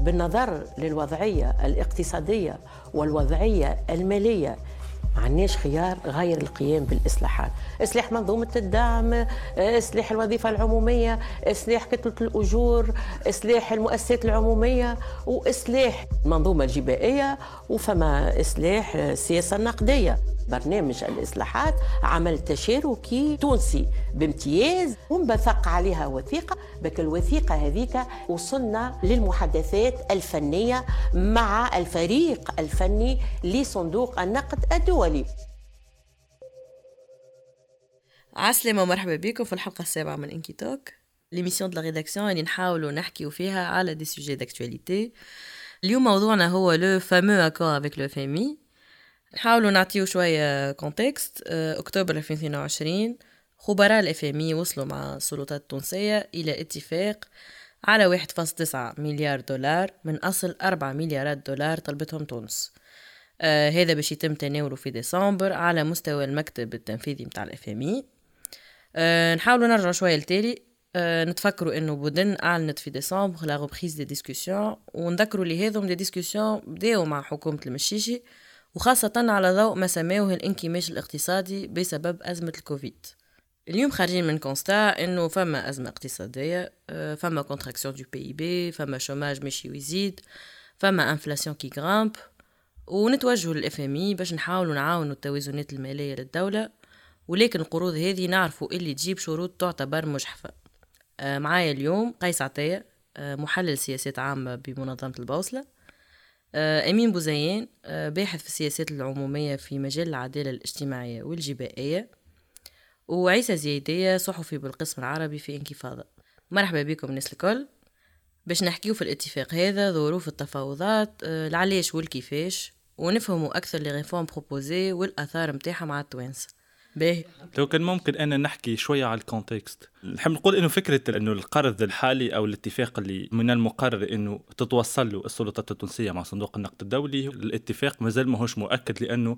بالنظر للوضعية الاقتصادية والوضعية المالية ما عندناش خيار غير القيام بالإصلاحات. إصلاح منظومة الدعم إصلاح الوظيفة العمومية إصلاح كتلة الأجور إصلاح المؤسسات العمومية وإصلاح المنظومة الجبائية وفما إصلاح السياسة النقدية. برنامج الإصلاحات عمل تشاركي تونسي بامتياز. ومبثق عليها وثيقة بك الوثيقة هذيك وصلنا للمحادثات الفنية مع الفريق الفني لصندوق النقد الدولي. عسلامة ومرحبا بكم في الحلقة السابعة من Inky Talk l'émission de la rédaction اللي نحاولوا نحكيو فيها على des sujets d'actualité اليوم موضوعنا هو le fameux accord avec le FMI نحاولوا نعطيو شوية contexte أكتوبر 2022 خبراء ال FMI وصلوا مع السلطات التونسية إلى اتفاق على 1.9 مليار دولار من أصل 4 مليارات دولار طلبتهم تونس. آه هذا باش يتم تناوله في ديسمبر على مستوى المكتب التنفيذي متاع ال FMI آه نحاولوا نرجع شوية لتالي آه نتفكروا إنه بودن أعلنت في ديسمبر la reprise des discussions ونذكروا اللي هذم des discussions بداو مع حكومة المشيشي. وخاصة على ضوء ما سماوه الانكماش الاقتصادي بسبب أزمة الكوفيد. اليوم خارجين من constat إنه فما أزمة اقتصادية آه، فما contraction du PIB فما chômage ماشي ويزيد فما inflation qui grimpe ونتوجهوا لل FMI باش نحاولوا نعاونوا التوازنات المالية للدولة ولكن القروض هذه نعرفوا اللي تجيب شروط تعتبر مجحفة. آه، معايا اليوم قيس عطية آه، محلل سياسات عامة بمنظمة البوصلة آه، أمين بوزيان آه، باحث في السياسات العمومية في مجال العدالة الاجتماعية والجبائية وعيسى زيدية صحفي بالقسم العربي في انكفاضة مرحبا بكم الناس الكل. باش نحكيو في الاتفاق هذا ظروف التفاوضات آه، العلاش والكيفاش ونفهموا أكثر les réformes proposées والآثار متاعها مع التوانسة. باهي لو كان ممكن أنا نحكي شوية على ال contexte. نحب نقول إنه فكرة إنه القرض الحالي أو الاتفاق اللي من المقرر إنه تتوصل له السلطات التونسية مع صندوق النقد الدولي الاتفاق مازال ماهوش مؤكد لأنه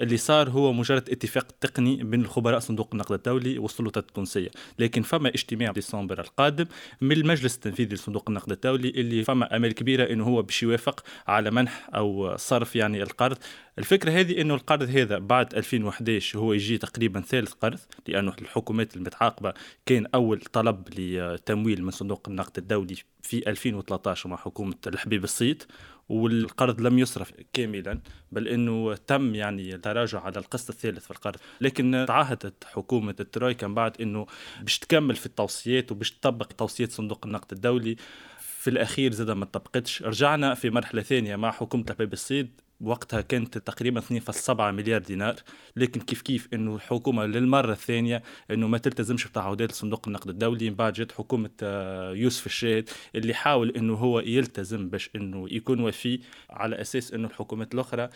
اللي صار هو مجرد اتفاق تقني بين الخبراء صندوق النقد الدولي والسلطات التونسية. لكن فما اجتماع ديسمبر القادم من المجلس التنفيذي لصندوق النقد الدولي اللي فما أمل كبيرة إنه هو باش يوافق على منح أو صرف يعني القرض. الفكرة هذه إنه القرض هذا بعد 2011 هو يجي تقريبا ثالث قرض لأنه الحكومات المتعاقبة كان أول طلب لتمويل من صندوق النقد الدولي في 2013 مع حكومة الحبيب الصيد والقرض لم يصرف كاملا بل إنه تم يعني التراجع على القسط الثالث في القرض. لكن تعهدت حكومة الترويكا بعد إنه باش تكمل في التوصيات وباش تطبق توصيات صندوق النقد الدولي في الأخير زاد ما طبقتش رجعنا في مرحلة ثانية مع حكومة الحبيب الصيد. وقتها كانت تقريبا 2.7 مليار دينار لكن كيف كيف إنه الحكومة للمرة الثانية إنه ما تلتزمش بتعهدات صندوق النقد الدولي من بعد جت حكومة آه، يوسف الشاهد اللي حاول إنه هو يلتزم باش إنه يكون وفي على أساس إنه الحكومات الأخرى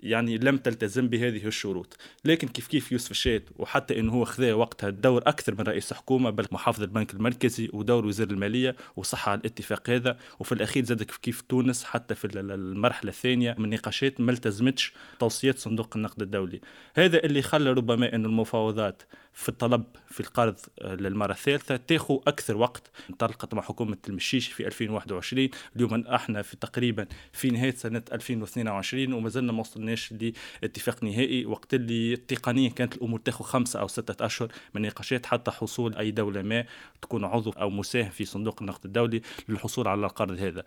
يعني لم تلتزم بهذه الشروط. لكن كيف كيف يوسف الشات وحتى إنه هو خذا وقتها دور أكثر من رئيس حكومة بل محافظ البنك المركزي ودور وزير المالية وصح على الاتفاق هذا. وفي الأخير زاد كيف كيف تونس حتى في المرحلة الثانية من النقاشات ما التزمتش توصيات صندوق النقد الدولي. هذا اللي خلى ربما إنه المفاوضات في الطلب في القرض آه، للمرة الثالثة. تاخو أكثر وقت. انطلقت مع حكومة المشيش في 2021 اليوم أحنا في تقريبا في نهاية سنة 2022 وما زلنا ما وصلناش لاتفاق نهائي. وقت اللي تقنيا كانت الأمور تاخو خمسة أو ستة أشهر من نقاشات حتى حصول أي دولة ما تكون عضو أو مساهم في صندوق النقد الدولي للحصول على القرض هذا.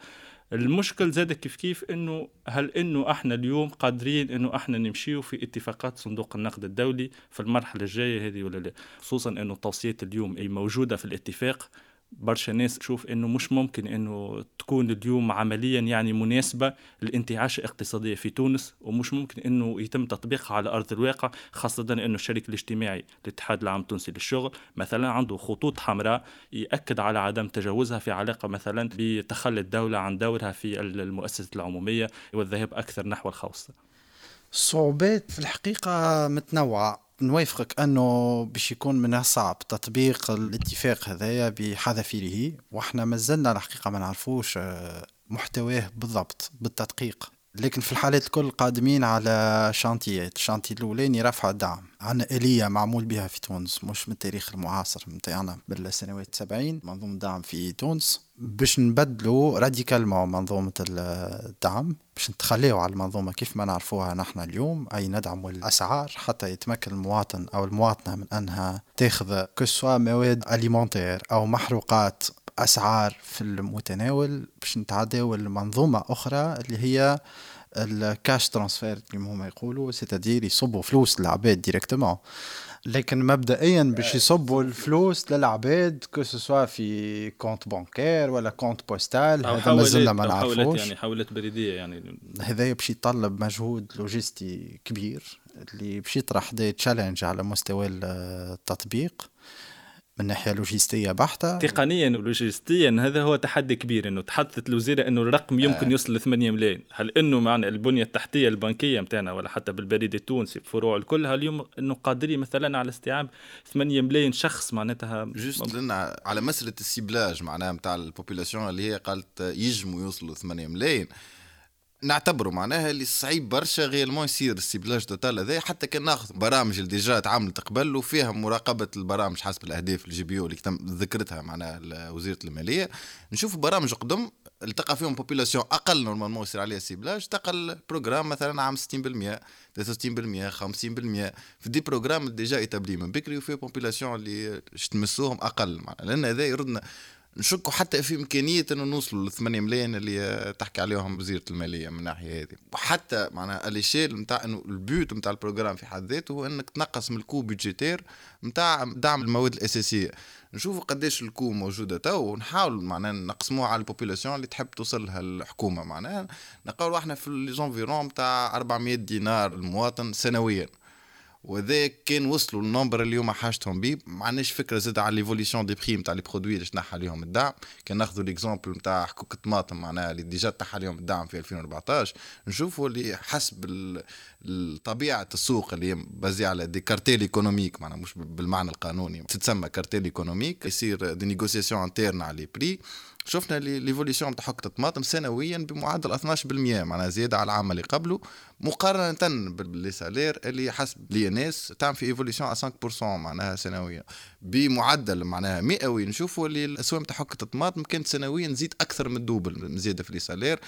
المشكل زاد كيف كيف إنه هل إنه إحنا اليوم قادرين إنه إحنا نمشيو في اتفاقات صندوق النقد الدولي في المرحلة الجاية هذه ولا لا؟ خصوصا إنه التوصيات اليوم أي موجودة في الاتفاق برشا ناس تشوف إنه مش ممكن إنه تكون اليوم عمليا يعني مناسبة للانتعاش الاقتصاديه في تونس ومش ممكن إنه يتم تطبيقها على أرض الواقع خاصة إنه الشريك الاجتماعي الاتحاد العام التونسي للشغل مثلا عنده خطوط حمراء يأكد على عدم تجاوزها في علاقة مثلا بتخلي الدولة عن دورها في المؤسسه العمومية والذهاب أكثر نحو الخوص الصعوبات في الحقيقة متنوعة. نوافقك أنه باش يكون من الصعب تطبيق الاتفاق هذايا بحذافيره وإحنا مازلنا الحقيقة ما نعرفوش آه، محتواه بالضبط بالتدقيق. لكن في الحالات الكل قادمين على شانتيات. الشانتي الأولاني رفع الدعم عندنا آلية معمول بها في تونس مش من التاريخ المعاصر متاعنا بالسنوات السبعين. منظومة دعم في تونس. باش نبدلوا radicalement منظومة الدعم باش نتخليوا على المنظومة كيف ما نعرفوها نحن اليوم أي ندعم الأسعار حتى يتمكن المواطن أو المواطنة من أنها تاخذ que ce soit مواد alimentaires أو محروقات أسعار في المتناول باش نتعداو لمنظومة أخرى اللي هي ال cash transfer كما هما يقولوا c'est-à-dire يصبوا فلوس للعباد directement لكن مبدئيا باش يصبوا الفلوس للعباد que ce soit في compte bancaire ولا compte postal هذا مازلنا ما نعرفوش. يعني حوالات بريدية يعني. هذا باش يتطلب مجهود لوجستي كبير اللي باش يطرح des challenges على مستوى التطبيق. من ناحية لوجستية بحتة. تقنيا ولوجستيا هذا هو تحدي كبير إنه تحدثت الوزيره إنه الرقم يمكن آه. يوصل ل 8 ملايين. هل إنه معنا البنية التحتية البنكية نتاعنا ولا حتى بالبريد التونسي بفروع الكل؟ اليوم إنه قادرين مثلا على استيعاب 8 ملايين شخص معناتها juste لأن على مسألة ال ciblage معناها نتاع ال population اللي هي قالت يجموا يوصلوا 8 ملايين. نعتبره معناها اللي صعيب برشا غير ما يصير ال ciblage total هذا حتى كان ناخذ برامج اللي déjà تعاملت قبل وفيها مراقبة البرامج حسب الأهداف ال GBO اللي تم ذكرتها معناها وزيره المالية. نشوف برامج قد ما تلقى فيهم population أقل normalement يصير عليها ciblage تلقى ال programme مثلا عام 60% 63% 50% في des programmes déjà établis من بكري وفي population اللي تمسوهم أقل لأن هذا يردنا نشكوا حتى في إمكانية إنه نوصلوا ل 8 ملايين اللي تحكي عليهم وزيرة المالية من الناحيه هذه. وحتى معناها l'échelle نتاع إنه ال but نتاع ال programme في حد ذاته هو إنك تنقص من ال coût budgétaire نتاع دعم المواد الأساسية. نشوفوا قديش ال coût موجودة تو ونحاول معناها نقسموها على ال population اللي تحب توصلها الحكومة معناها. نقولوا إحنا في les environs نتاع 400 دينار المواطن سنويا. وذا كان وصلوا ال nombre اللي هما حاجتهم بيه. ما عندناش فكرة زاد على l'évolution des prix نتاع les produits اللي تنحى عليهم الدعم. كان ناخذوا l'exemple نتاع حكوك الطماطم معناها اللي déjà تنحى عليهم الدعم في 2014 نشوفوا اللي حسب طبيعة السوق اللي basé على des cartels économiques معناها مش بالمعنى القانوني. تتسمى cartel économique يصير des négociations internes على les prix شفنا l'évolution تاع حقة الطماطم سنويا بمعدل 12% معناها زيادة على العام اللي قبله مقارنة ب les salaires اللي حسب الناس تعمل في évolution 5% معناها سنويا. بمعدل معناها مئوي نشوفوا اللي الاسواق تاع حقة الطماطم كانت سنويا تزيد أكثر من ال double زيادة في les salaires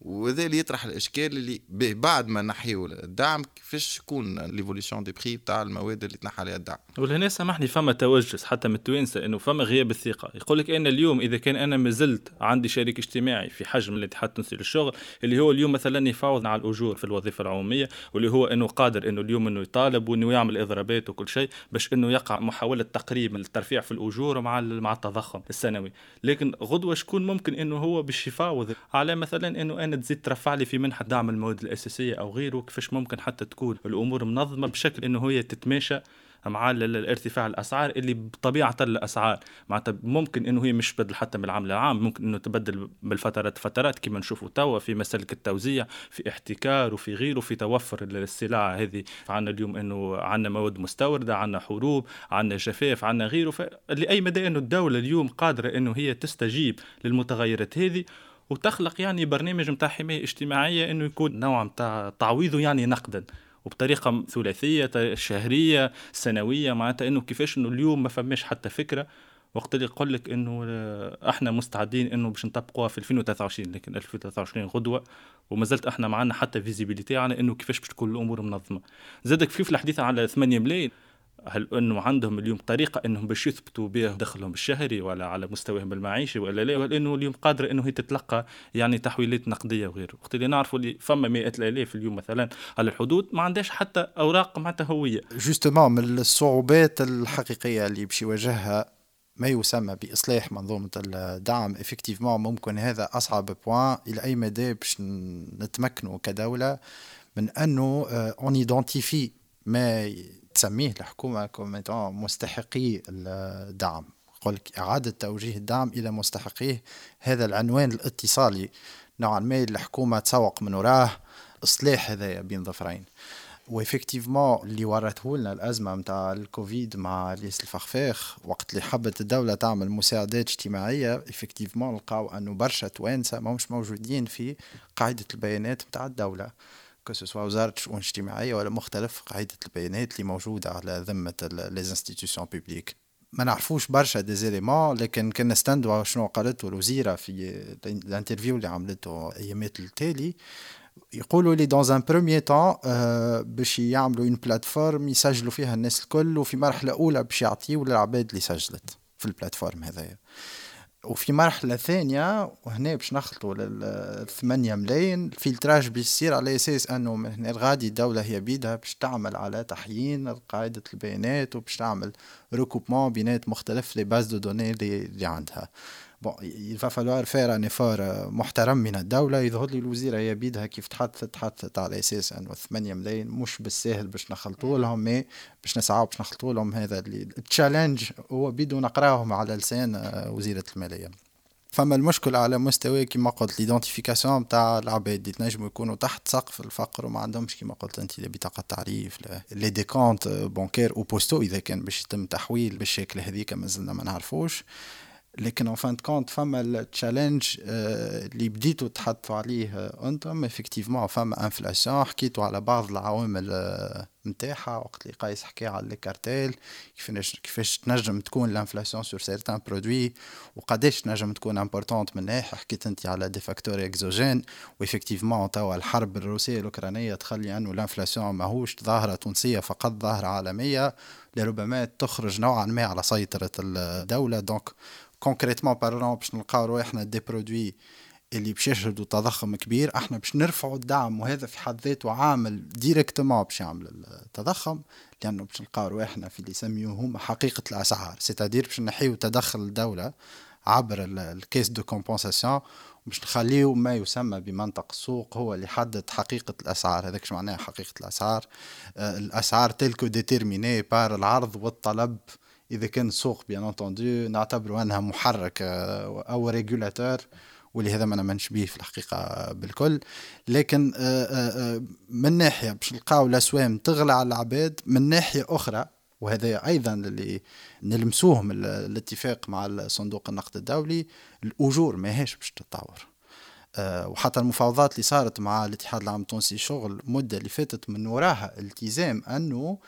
وهذا اللي يطرح الإشكال اللي بعد ما ننحيو الدعم كيفاش تكون l'évolution des prix تاع المواد اللي تنحى عليها الدعم. ولهنا سامحني فما توجس حتى من التوانسة إنه فما غياب الثقة. يقول لك أنا اليوم إذا كان أنا ما زلت عندي شريك اجتماعي في حجم الاتحاد التونسي للشغل اللي هو اليوم مثلا يفاوض على الأجور في الوظيفة العمومية واللي هو إنه قادر إنه اليوم إنه يطالب وإنه يعمل إضرابات وكل شيء باش إنه يقع محاولة تقريب الترفيع في الأجور مع مع التضخم السنوي. لكن غدوة شكون ممكن إنه هو باش يفاوض على مثلا إنه أنا تزيد ترفع لي في منحة دعم المواد الأساسية أو غيره كيفاش ممكن حتى تكون الأمور منظمة بشكل إنه هي تتماشى مع الارتفاع الأسعار اللي بطبيعة الأسعار. معناتها ممكن إنه هي مش بدل حتى من العام للعام ممكن إنه تبدل بالفترات فترات كما نشوفوا توا في مسالك التوزيع في احتكار وفي غيره في توفر السلع هذه. عندنا اليوم إنه عندنا مواد مستوردة عندنا حروب عندنا جفاف عندنا غيره. فلأي مدى إنه الدولة اليوم قادرة إنه هي تستجيب للمتغيرات هذه وتخلق يعني برنامج نتاع حماية اجتماعية إنه يكون نوع نتاع تعويضه يعني نقدا وبطريقة ثلاثية شهرية سنوية معناتها إنه كيفاش إنه اليوم ما فماش حتى فكرة. وقت اللي يقول لك إنه إحنا مستعدين إنه باش نطبقوها في 2023 لكن 2023 غدوة وما زلت إحنا معنا حتى فيزيبيليتي على إنه كيفاش باش تكون الأمور منظمة. زادك في الحديث على 8 ملايين. هل إنه عندهم اليوم طريقة إنهم باش يثبتوا بها دخلهم الشهري ولا على مستواهم المعيشي ولا لا؟ ولا إنه اليوم قادرة إنه هي تتلقى يعني تحويلات نقدية وغيره؟ وقت اللي نعرفوا اللي فما مئات الآلاف اليوم مثلا على الحدود ما عندهاش حتى أوراق معناتها هوية. justement من الصعوبات الحقيقية اللي باش يواجهها ما يسمى بإصلاح منظومة الدعم. effectivement ممكن هذا أصعب point إلى أي مدى باش نتمكنوا كدولة من أنه on identifie ما تسميه الحكومة comme étant مستحقي الدعم. لك إعادة توجيه الدعم إلى مستحقيه هذا العنوان الاتصالي. نوعا ما الحكومة تسوق من وراه إصلاح هذايا بين ظفرين. و effectivement اللي ورته لنا الأزمة متاع الكوفيد مع إلياس الفخفاخ وقت اللي حبت الدولة تعمل مساعدات اجتماعية effectivement لقاو أنه برشا توانسة مش موجودين في قاعدة البيانات متاع الدولة. que وزاره الشؤون الاجتماعية ولا مختلف قاعدة البيانات اللي موجودة على ذمة les institutions publiques ما نعرفوش برشا d'éléments لكن كنا نستندوا شنو قالته الوزيرة في ال interview اللي عملته أيامات التالي. يقولوا les dons, en premier temps باش يعملوا une plateforme يسجلوا فيها الناس الكل وفي مرحلة أولى باش يعطيو للعباد اللي سجلت في ال plateforme هذايا. وفي مرحلة ثانية وهنا باش نخلطوا للثمانية ملايين ال filtrage بيصير على أساس أنه من هنا الغادي الدولة هي بيدها باش تعمل على تحيين قاعدة البيانات وباش تعمل recoupement بينات مختلف les bases de données اللي عندها. bon va falloir faire un effort محترم من الدولة. يظهر لي الوزيرة هي بيدها كيف تحدثت تحدثت على أساس أنه 8 ملايين مش بالساهل باش نخلطوا لهم mais باش نسعوا باش نخلطوا لهم هذا ال challenge هو بيدو نقراهم على لسان وزيرة المالية. فما المشكل على مستوى كما قلت l'identification نتاع العباد. اللي تنجموا يكونوا تحت سقف الفقر وما عندهمش كما قلت أنت بطاقة تعريف ولا des comptes bancaires ou postaux إذا كان باش يتم تحويل بالشكل هذيك مازلنا ما نعرفوش. لكن en fin de compte فما ال challenge اللي بديتوا تحطوا عليه أنتم effectivement فما inflation حكيتوا على بعض العوامل نتاعها وقت اللي قايس حكى على الكارتيل كيفاش كيفاش تنجم تكون ال inflation sur certains produits وقداش تنجم تكون importante من ناحية. حكيت أنت على des facteurs exogènes و effectivement توا الحرب الروسية الأوكرانية تخلي أنه ال inflation ماهوش ظاهرة تونسية فقط ظاهرة عالمية. لربما تخرج نوعا ما على سيطرة الدولة donc concrètement parlant باش نلقاو رواحنا des produits اللي باش يشهدوا تضخم كبير إحنا باش نرفعوا الدعم وهذا في حد ذاته عامل directement باش يعمل التضخم لأنه باش نلقاو رواحنا في اللي يسميوه هما حقيقة الأسعار. c'est-à-dire باش ننحيو تدخل الدولة عبر ال caisse de compensation باش نخليو ما يسمى بمنطق السوق هو اللي يحدد حقيقة الأسعار. هذاك شو معناها حقيقة الأسعار؟ آه الأسعار telles que déterminées par العرض والطلب إذا كان السوق bien entendu نعتبره أنها محرك آه، أو régulateur واللي هذا ما نآمنش به في الحقيقة بالكل. لكن آه، آه، من ناحية باش نلقاو الاسوام تغلى على العباد من ناحية أخرى وهذا أيضا اللي نلمسوه من الاتفاق مع صندوق النقد الدولي الأجور ماهيش باش تتطور. وحتى المفاوضات اللي صارت مع الاتحاد العام التونسي للشغل المدة اللي فاتت من وراها التزام أنه آه،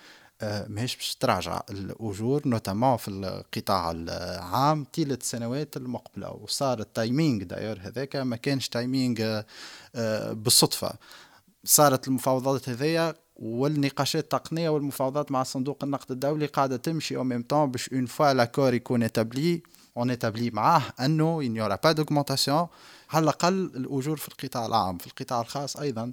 ماهيش باش تراجع الأجور notamment في القطاع العام طيله السنوات المقبلة. وصار ال timing داير هذاك ما كانش timing آه، آه، بالصدفة. صارت المفاوضات هذيا والنقاشات التقنية والمفاوضات مع صندوق النقد الدولي قاعدة تمشي au même temps باش on voit l'accord يكون établi, en établi معاه أنه il n'y aura pas d'augmentation على الأقل الأجور في القطاع العام في القطاع الخاص أيضا.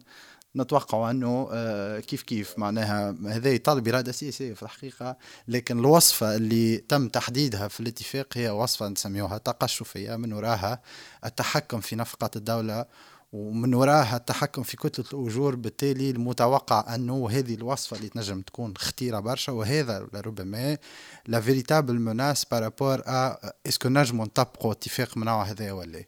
نتوقع أنه آه، كيف كيف معناها هذا يطالب إرادة سياسية في الحقيقة لكن الوصفة اللي تم تحديدها في الاتفاق هي وصفة نسميوها تقشفية من وراها التحكم في نفقات الدولة ومن وراها التحكم في كتلة الأجور. بالتالي المتوقع أنه هذه الوصفة اللي تنجم تكون خطيرة برشا وهذا لربما la véritable menace par rapport à est-ce que نجمو نطبقوا اتفاق من نوع هذا ولا.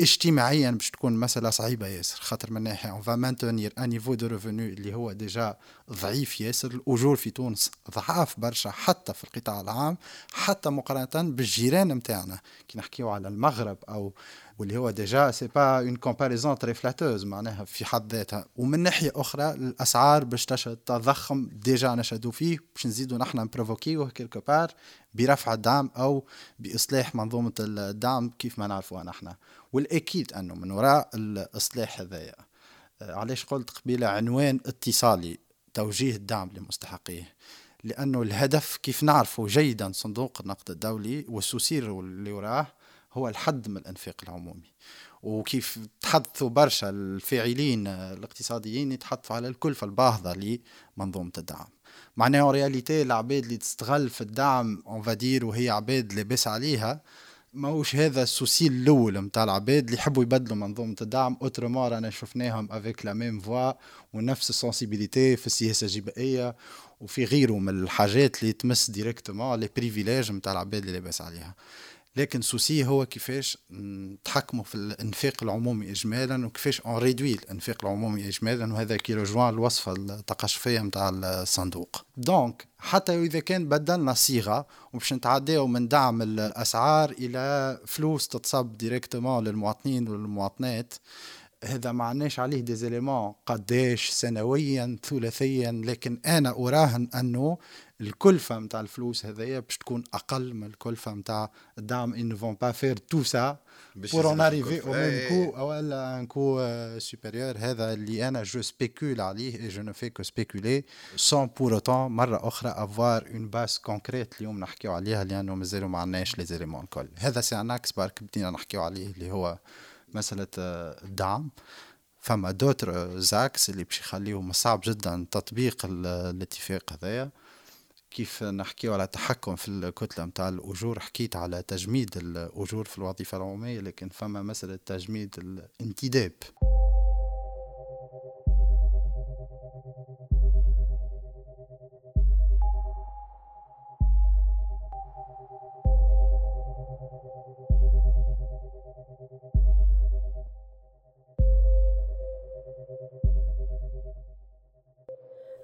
اجتماعيا باش تكون مسألة صعيبة ياسر خاطر من ناحية on va maintenir un niveau de revenus اللي هو déjà ضعيف ياسر. الأجور في تونس ضعاف برشا حتى في القطاع العام حتى مقارنة بالجيران نتاعنا. كي نحكيو على المغرب أو واللي هو déjà c'est pas une comparaison très flatteuse معناها في حد ذاتها. ومن ناحية أخرى الأسعار باش تضخم déjà نشهدوا فيه باش نزيدوا نحن نبروفوكيوه quelque part برفع الدعم أو بإصلاح منظومة الدعم كيف ما نعرفوها نحن. والأكيد أنه من وراء الإصلاح هذايا. آه، علاش قلت قبيلة عنوان اتصالي توجيه الدعم لمستحقيه. لأنه الهدف كيف نعرفه جيدا صندوق النقد الدولي وال souci اللي وراه هو الحد من الأنفاق العمومي. وكيف تحدثوا برشا الفاعلين الاقتصاديين يتحدثوا على الكلفة الباهظة لمنظومة الدعم. معناها réalité العباد اللي تستغل في الدعم on va dire وهي عباد لاباس عليها ماهوش هذا ال souci الأول نتاع العباد اللي يحبوا يبدلوا منظومة الدعم. autrement رانا شفناهم avec la même foi ونفس ال sensibilité في السياسة الجبائية وفي غيره من الحاجات اللي تمس directement les privilèges نتاع العباد اللي لاباس عليها. لكن souci هو كيفاش نتحكموا في الإنفاق العمومي اجمالا وكيفاش on réduit الإنفاق العمومي اجمالا وهذا qui rejoint الوصفه التقشفية نتاع الصندوق. donc حتى إذا كان بدلنا صيغة وباش نتعداو من دعم الأسعار إلى فلوس تتصب directement للمواطنين والمواطنات هذا ما عندناش عليه des éléments قداش سنويا ثلاثيا لكن أنا أراهن أنه الكلفة نتاع الفلوس هذيا باش تكون أقل من الكلفة نتاع الدعم. on va pas faire tout ça pour en arriver au même coût ولا un coût supérieur هذا اللي أنا je spécule عليه et je ne fais que spéculer sans pour autant مرة أخرى avoir une base concrète اليوم نحكيو عليها لأنه مازالوا ما عندناش les éléments الكل. هذا c'est un axe برك بدينا نحكيو عليه اللي هو مسألة الدعم. فما d'autres axes اللي باش يخليهم صعب جدا تطبيق الاتفاق هذايا. كيف نحكيو على تحكم في الكتلة متاع الأجور حكيت على تجميد الأجور في الوظيفة العمومية لكن فما مسألة تجميد الانتداب.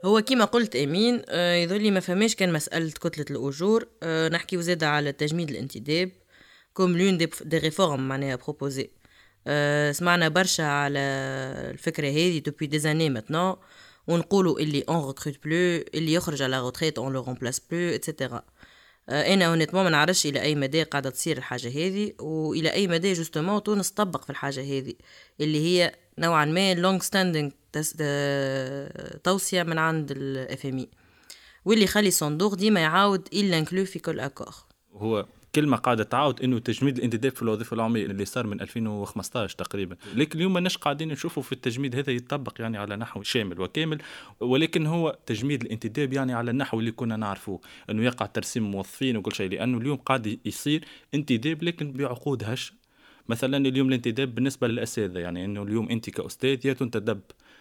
هو كيما قلت أمين آه، يظل ما فهماش كان مسألة كتلة الأجور. آه، نحكيو زاد على تجميد الانتداب. comme l'un des, des réformes معناها proposées آه، سمعنا برشا على الفكرة هذه depuis des années maintenant ونقولوا اللي on recrute plus اللي يخرج على retraite on le remplace plus et cetera أنا honnêtement ما نعرفش إلى أي مدى قاعدة تصير الحاجة هذه وإلى أي مدى justement تونس طبق في الحاجة هذه اللي هي نوعا ما long standing توصية من عند ال FMI واللي يخلي الصندوق ديما يعاود l'inclut في كل accord هو كلمة قاعدة تعاود إنه تجميد الانتداب في الوظيفة العمومية اللي صار من 2015 تقريبا، لكن اليوم ماناش قاعدين نشوفوا في التجميد هذا يطبق يعني على نحو شامل وكامل، ولكن هو تجميد الانتداب يعني على النحو اللي كنا نعرفوه، إنه يقع ترسيم موظفين وكل شيء. لأنه اليوم قاعد يصير انتداب لكن بعقود هش مثلا اليوم الانتداب بالنسبة للاساتذه يعني إنه اليوم أنت كاستاذ يا تنتدب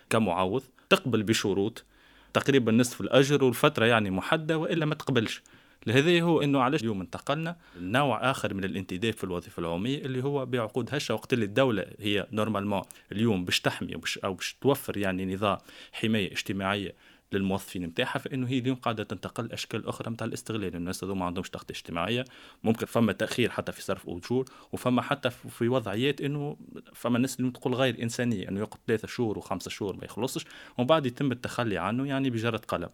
كمعوض تقبل بشروط تقريبا نصف الأجر والفترة يعني محددة وإلا ما تقبلش. لهذا هو إنه علاش اليوم انتقلنا لنوع آخر من الانتداب في الوظيفة العمومية اللي هو بعقود هشه وقت اللي الدولة هي نورمالمون اليوم باش تحمي أو باش توفر يعني نظام حماية اجتماعية للموظفين نتاعها فإنه هي اليوم قاعدة تنتقل اشكال أخرى نتاع الاستغلال. الناس هذو ما عندهمش تغطيه اجتماعية ممكن فما تأخير حتى في صرف اجور وفما حتى في وضعيات إنه فما ناس اللي تقول غير إنسانية إنه يقعد ثلاثة شهور وخمسة شهور ما يخلصش ومن بعد يتم التخلي عنه يعني بجرة قلم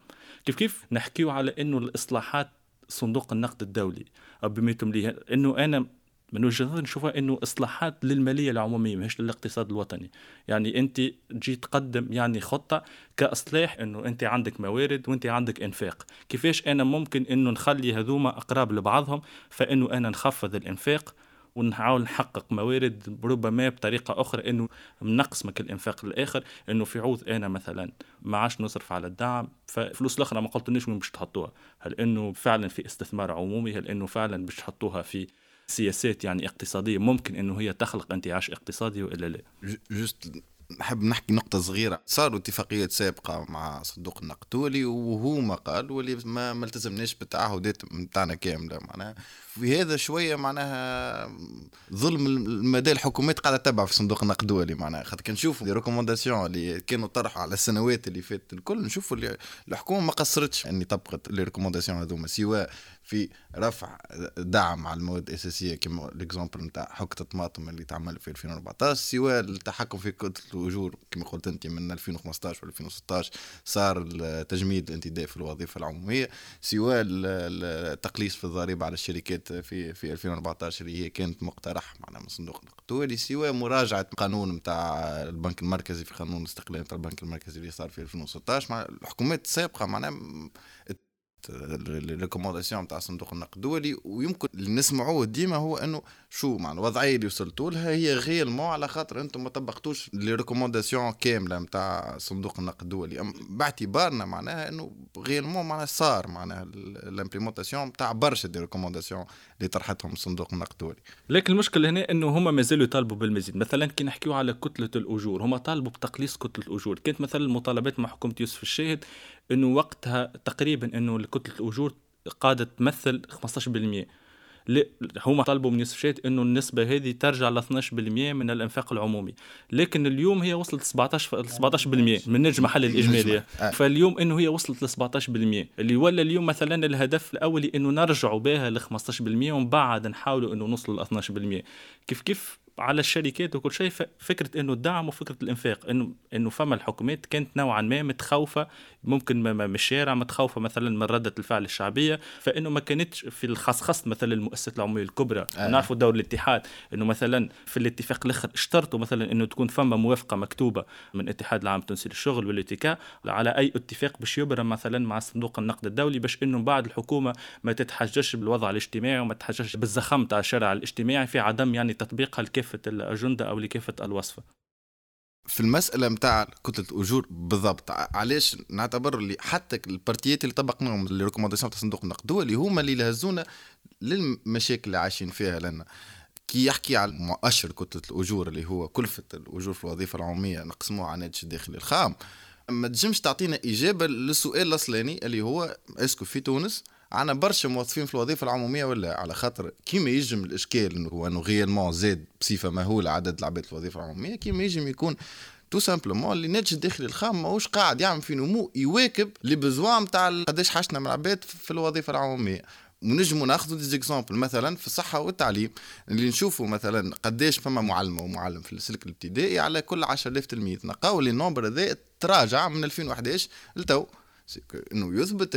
كيف كيف نحكيو على إنه الإصلاحات صندوق النقد الدولي؟ بما ليه إنه أنا من وجهة نظري نشوفها إنه إصلاحات للمالية العمومية مش للاقتصاد الوطني. يعني أنت تجي تقدم يعني خطة كإصلاح إنه أنت عندك موارد وأنت عندك إنفاق. كيفاش أنا ممكن إنه نخلي هذوما اقراب لبعضهم؟ فإنه أنا نخفض الإنفاق ونحاول نحقق موارد ربما بطريقة أخرى إنه نقسمك الإنفاق الآخر إنه في عوض أنا مثلا ما عادش نصرف على الدعم ففلوس الأخرى ما قلتلنيش وين باش تحطوها. هل إنه فعلا في استثمار عمومي؟ هل إنه فعلا باش تحطوها في سياسات يعني اقتصادية ممكن إنه هي تخلق انتعاش اقتصادي وإلا لا. جست نحب نحكي نقطة صغيرة. صاروا اتفاقيات سابقة مع صندوق النقد وهو ما قال واللي ما ملتزمناش بالتعهدات نتاعنا كاملة معناها. في هذا شوية معناها ظلم المدى الحكومات قاعدة تتبع في صندوق النقد الدولي معناها خاطر كان نشوفوا. les recommandations اللي كانوا طرحوا على السنوات اللي فاتت الكل نشوفوا اللي الحكومة ما قصرتش. أني طبقت les recommandations هذوما سواء في رفع دعم على المواد الأساسية كما ال exemple نتاع حكه الطماطم اللي تعمل في 2014 سواء التحكم في كتلة الأجور كما قلت أنت من 2015 و 2016 صار تجميد الانتداب في الوظيفة العمومية سواء التقليص في الضريبة على الشركات في في 2014 اللي هي كانت مقترح معنا من صندوق الدولي سواء مراجعة قانون نتاع البنك المركزي في قانون الاستقلال نتاع البنك المركزي اللي صار في 2016 مع الحكومات السابقة معناها ال recommandations نتاع صندوق النقد الدولي ويمكن اللي نسمعوه ديما هو إنه شو مع الوضعيه اللي وصلتوا لها هي غير على خاطر أنتم ما طبقتوش les recommandations كاملة نتاع صندوق النقد الدولي. باعتبارنا معناها إنه غير معناها صار معناها ال implémentation نتاع برشا des recommandations اللي طرحتهم صندوق النقد الدولي. لكن المشكلة هنا إنه هما مازالوا يطالبوا بالمزيد. مثلا كي نحكيو على كتلة الأجور هما طالبوا بتقليص كتلة الأجور. كانت مثلا المطالبات مع حكومة يوسف الشاهد إنه وقتها تقريبا إنه كتلة الأجور قاعدة تمثل 15% هم طلبوا من يوسف الشاهد إنه النسبة هذه ترجع ل 12% من الإنفاق العمومي. لكن اليوم هي وصلت 17 17% من نجم محل الاجمالي آه. فاليوم إنه هي وصلت ل 17% اللي ولا اليوم مثلا الهدف الأولي إنه نرجعوا بها ل 15% ومن بعد نحاولوا إنه نوصلوا ل 12% كيف كيف على الشركات وكل شيء فكرة إنه الدعم وفكرة الإنفاق إنه إنه فما الحكومات كانت نوعا ما متخوفة ممكن من الشارع متخوفة مثلا من ردة الفعل الشعبية فإنه ما كانتش في الخصخص مثلا المؤسسات العمومية الكبرى آه. نعرفوا دور الاتحاد إنه مثلا في الاتفاق الآخر اشترطوا مثلا إنه تكون فما موافقة مكتوبة من اتحاد العام التونسي للشغل والاتكاء على أي اتفاق باش يبرم مثلا مع صندوق النقد الدولي باش إنه بعد الحكومة ما تتحججش بالوضع الاجتماعي وما تتحججش بالزخم تاع الشارع الاجتماعي في عدم يعني تطبيقها لكافه الأجندة أو لكافه الوصفة. في المسألة نتاع كتلة الأجور بالضبط علاش نعتبر اللي حتى ال parties اللي طبقناهم les recommandations تاع صندوق النقد الدولي هما اللي هزونا للمشاكل اللي عايشين فيها لنا. كي يحكي على مؤشر كتلة الأجور اللي هو كلفة الأجور في الوظيفة العمومية نقسموه على الناتج الداخلي الخام ما تجمش تعطينا إجابة للسؤال الاصلاني اللي هو est-ce que في تونس عنا برشا موظفين في الوظيفة العمومية ولا على خاطر كيما يجم الإشكال إنه هو إنه réellement زاد بصفة مهولة عدد العباد في الوظيفة العمومية كيما يجم يكون tout simplement اللي الناتج الداخلي الخام ماهوش قاعد يعمل في نمو يواكب les besoins نتاع قداش حشنا من العباد في الوظيفة العمومية. ونجموا ناخذوا des exemples مثلا في الصحة والتعليم اللي نشوفوا مثلا قداش فما معلمة ومعلم في السلك الابتدائي على كل 10000 تلميذ. نلقاو اللي ال nombre هذا تراجع من 2011 لتو. إنه يثبت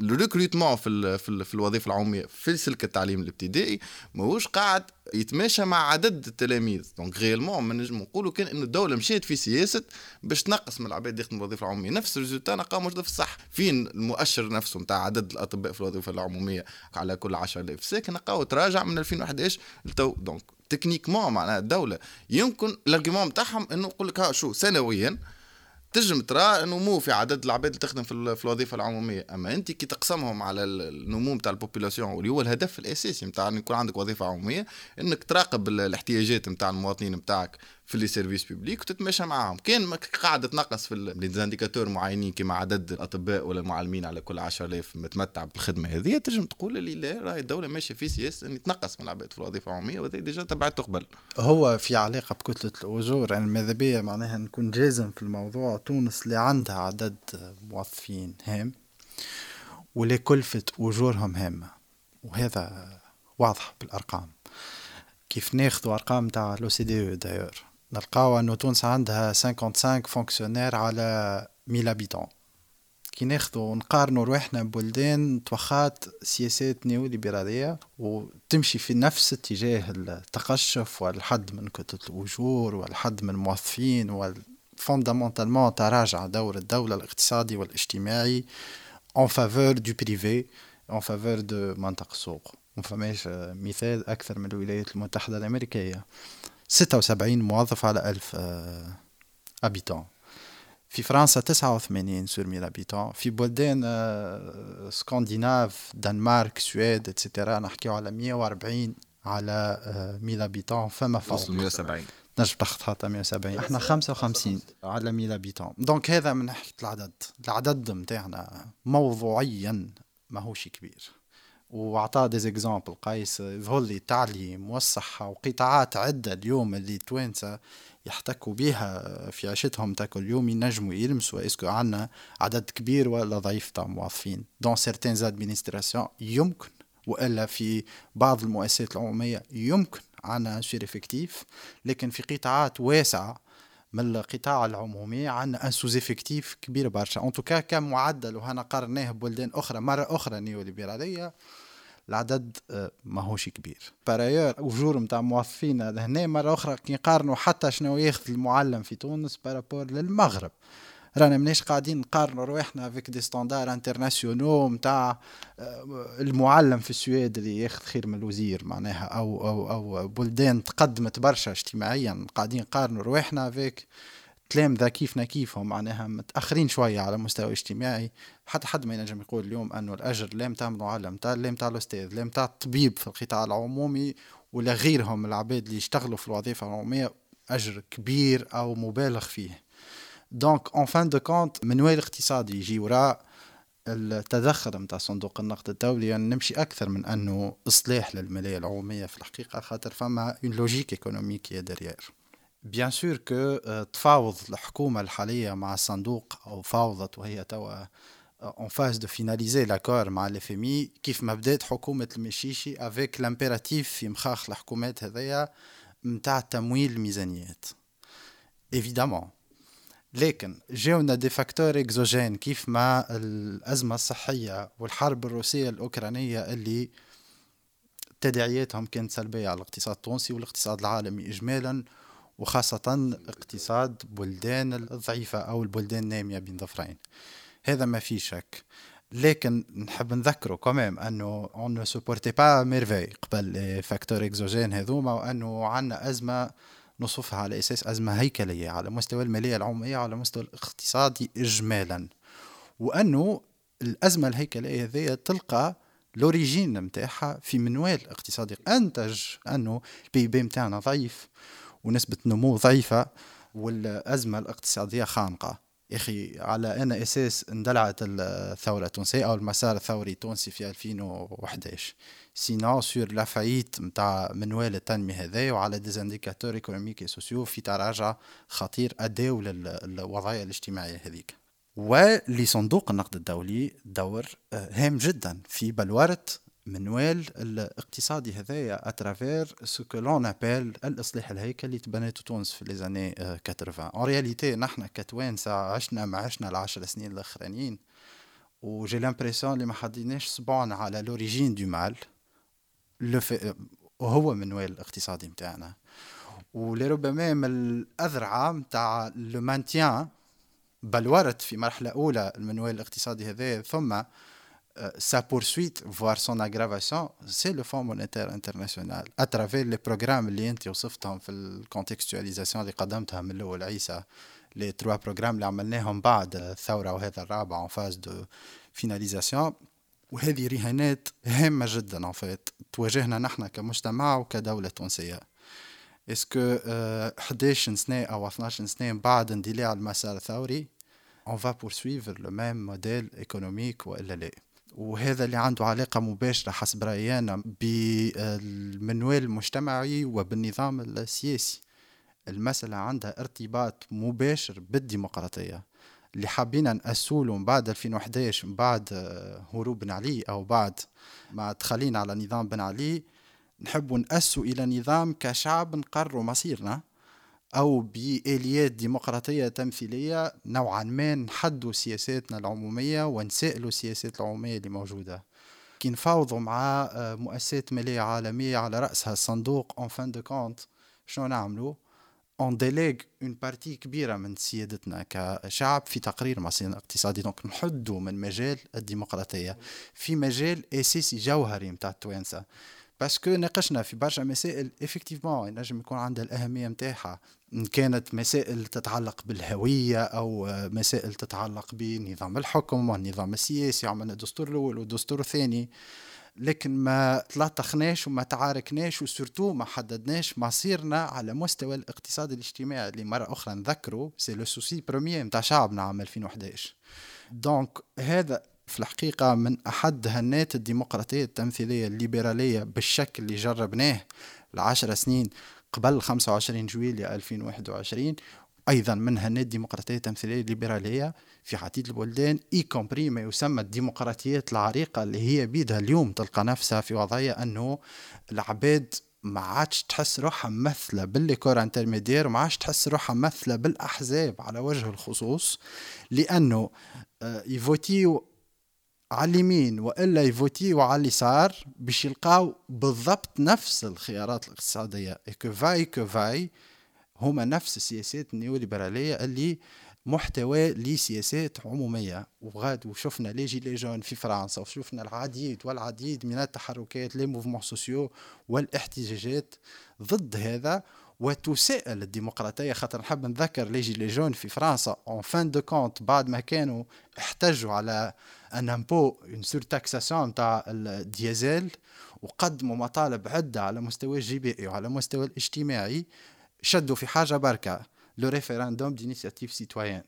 ال recrutement في في, الوظيفة العمومية في سلك التعليم الابتدائي ماهوش قاعد يتماشى مع عدد التلاميذ. donc réellement ما نجم نقولوا كان إنه الدولة مشيت في سياسة باش تنقص من العباد يخدموا الوظيفة العمومية. نفس ال résultat نلقاو موجود في الصحة وين المؤشر نفسه نتاع عدد الأطباء في الوظيفة العمومية على كل 10000 ساكن نلقاو تراجع من 2011 لتو. donc techniquement معناها الدولة يمكن ال arguments نتاعهم إنه نقول لك شو سنويا تنجم ترى نمو في عدد العباد اللي تخدم في الوظيفة العمومية. أما أنت كي تقسمهم على النمو نتاع ال population واللي هو الهدف الأساسي نتاع ان يكون عندك وظيفة عمومية إنك تراقب الاحتياجات نتاع المواطنين نتاعك في les services publics وتتماشى معاهم. كان قاعدة تنقص في les indicateurs معينين كما عدد الأطباء ولا المعلمين على كل 10000 متمتع بالخدمة هذه تنجم تقول اللي لا راهي الدولة ماشية في سياسه ان تنقص من العباد في الوظيفة العمومية وهذا déjà تبعت تقبل. هو في علاقة بكتلة الأجور يعني ماذا بيا معناها نكون جازم في الموضوع. تونس اللي عندها عدد موظفين هام واللي كلفة أجورهم هامة وهذا واضح بالأرقام. كيف ناخذوا أرقام تاع l'OCDE d'ailleurs نلقاو أنه تونس عندها 55 fonctionnaires على 1000 habitants كي ناخذوا نقارنوا رواحنا ببلدان توخات سياسات نيو ليبرالية وتمشي في نفس اتجاه التقشف والحد من كتلة الأجور والحد من الموظفين و fondamentalement تراجع دور الدولة الاقتصادي والاجتماعي en faveur du privé en faveur de منطقة السوق. وفماش مثال أكثر من الولايات المتحدة الأمريكية. 76 موظف على 1000 habitants في فرنسا 89 sur 1000 habitants في بلدان سكندناف دنمارك سويد et cetera نحكيو على 140 على 1000 habitants فما فوق. 170 نجم تاخذ حتى 170 إحنا 55 على 1000 habitants donc هذا من ناحية العدد. العدد نتاعنا موضوعيا ماهوش كبير. وعطاه des exemples قيس يظهر لي التعليم والصحة وقطاعات عدة اليوم اللي توانسة يحتكوا بها في عيشتهم تاع كل يوم ينجموا يلمسوا est-ce que عندنا عدد كبير ولا ضعيف تاع موظفين. dans certaines administrations يمكن وإلا في بعض المؤسسات العمومية يمكن عندنا sureffectif لكن في قطاعات واسعة من القطاع العمومي عندنا un sous-effectif كبير برشا. en tout cas كمعدل وهنا قارناه ببلدان أخرى مرة أخرى نيو ليبراليه العدد آه، ماهوش كبير. par ailleurs أجور نتاع موظفين هنا مرة أخرى كي نقارنوا حتى شنو ياخذ المعلم في تونس par rapport للمغرب. رانا مناش قاعدين نقارنوا رواحنا avec des standards internationaux نتاع المعلم في السويد اللي ياخذ خير من الوزير معناها أو أو أو بلدان تقدمت برشا اجتماعيا قاعدين نقارنوا رواحنا avec تلام ذا كيفنا كيفهم معناها متأخرين شوية على مستوى اجتماعي. حتى حد ما ينجم يقول اليوم أنه الأجر لا نتاع المعلم تاع لا نتاع الأستاذ لا نتاع الطبيب في القطاع العمومي ولا غيرهم العباد اللي يشتغلوا في الوظيفة العمومية أجر كبير أو مبالغ فيه. donc en fin de compte من وين الاقتصادي يجي؟ وراء التدخل نتاع صندوق النقد الدولي. يعني نمشي أكثر من أنه إصلاح للمالية العمومية في الحقيقة خاطر فما une logique économique derrière bien sûr que تفاوض الحكومة الحالية مع الصندوق أو فاوضت وهي توا en phase de finaliser l'accord مع ال FMI كيف ما بدات حكومة المشيشي avec l'impératif في مخاخ الحكومات هذيا متاع تمويل الميزانيات. évidemment لكن جاونا des facteurs exogènes كيف ما الأزمة الصحية والحرب الروسية الأوكرانية اللي تداعياتهم كانت سلبية على الاقتصاد التونسي والاقتصاد العالمي اجمالا وخاصة اقتصاد بلدان الضعيفة أو البلدان النامية بين ظفرين. هذا ما في شك. لكن نحب نذكره كمان أنه on ne se portait pas à merveille قبل facteurs exogènes هذوما وأنه عندنا أزمة نصفها على أساس أزمة هيكلية على مستوى المالية العمومية وعلى مستوى الاقتصادي اجمالا. وأنه الأزمة الهيكلية هذه تلقى l'origine نتاعها في منوال اقتصادي. أنتج أنه ال PIB نتاعنا ضعيف. ونسبة نمو ضعيفة والأزمة الاقتصادية خانقة. يا أخي على أنا أساس اندلعت الثورة التونسية أو المسار الثوري التونسي في 2011 sinon sur la faillite نتاع منوال التنمية هذا وعلى des indicateurs économiques sociaux في تراجع خطير اداو للوضعية الاجتماعية هذيك. ولصندوق النقد الدولي دور آه، هام جدا في بلورة منوال الاقتصادي هذايا à travers ce que l'on appelle الإصلاح الهيكلي اللي تبنيته تونس في les années 80 en réalité نحن كتوانسه عشنا ما عشنا العشر سنين الأخرانيين و j'ai l'impression اللي ما حديناش صبعنا على l'origine du mal وهو منوال الاقتصادي نتاعنا ولربما من الاذرعه نتاع le maintien بلورت في مرحلة أولى المنوال الاقتصادي هذا ثم sa poursuite, voire son aggravation, c'est le Fonds monétaire international. À travers les programmes اللي انت وصفتهم في ال contextualisation اللي قدمتها من الأول عيسى les trois programmes اللي عملناهم بعد الثوره وهذا الرابع en phase de finalisation. وهذه رهانات هامه جدا en fait. تواجهنا نحن كمجتمع وكدوله تونسيه اسكو 11 سنه أو 12 سنه بعد اندلاع المسار الثوري on va poursuivre le même modèle économique والا لا وهذا اللي عنده علاقة مباشرة حسب رأينا بالمنوال المجتمعي وبالنظام السياسي. المسألة عندها ارتباط مباشر بالديمقراطية. اللي حابين نأسولوا من بعد 2011 من بعد هروب بن علي أو بعد ما تخلينا على نظام بن علي نحب نأسوا إلى نظام كشعب نقرروا مصيرنا. أو بآليات ديمقراطية تمثيلية نوعا ما نحدوا سياساتنا العمومية ونسائلوا السياسات العمومية اللي موجودة. كي نفاوضوا مع آه، مؤسسات مالية عالمية على رأسها الصندوق en fin de compte شنو نعملوا؟ on délègue une partie كبيرة من سيادتنا كشعب في تقرير مصيرنا الاقتصادي donc نحدوا من مجال الديمقراطية. في مجال أساسي جوهري متاع التوانسة. parce que ناقشنا في برشا مسائل effectivement ينجم يكون عندها الأهمية نتاعها إن كانت مسائل تتعلق بالهوية أو مسائل تتعلق بنظام الحكم والنظام السياسي عملنا الدستور الأول والدستور الثاني. لكن ما تلطخناش وما تعاركناش و surtout ما حددناش مصيرنا على مستوى الاقتصاد الاجتماعي. اللي مره أخرى نذكروا c'est le souci premier نتاع شعبنا عام 2011 donc هذا في الحقيقة من أحد هنات الديمقراطية التمثيلية الليبرالية بالشكل اللي جربناه العشر سنين قبل 25 جويلية 2021 أيضا من هنات الديمقراطيه التمثيليه الليبرالية في عديد البلدان y compris ما يسمى الديمقراطيات العريقة اللي هي بيدها اليوم تلقى نفسها في وضعية أنه العباد ما عادش تحس روحها ممثلة بال les corps intermédiaires وما عادش تحس روحها ممثلة بالأحزاب على وجه الخصوص لأنه آه، يفوتيو على اليمين وإلا يفوتيو على اليسار باش يلقاو بالضبط نفس الخيارات الاقتصادية. que فاي que فاي هما نفس السياسات النيوليبرالية اللي محتوى لسياسات عمومية. وغاد وشفنا les gilets jaunes في فرنسا وشفنا العديد والعديد من التحركات les mouvements sociaux والاحتجاجات ضد هذا. وتسائل الديمقراطية خاطر نحب نذكر les gilets jaunes في فرنسا. en fin de compte بعد ما كانوا احتجوا على أن impôt une surtaxation نتاع الديزل وقدموا مطالب عدة على مستوى الجبائي وعلى مستوى الاجتماعي شدوا في حاجة بركة le référendum d'initiative citoyenne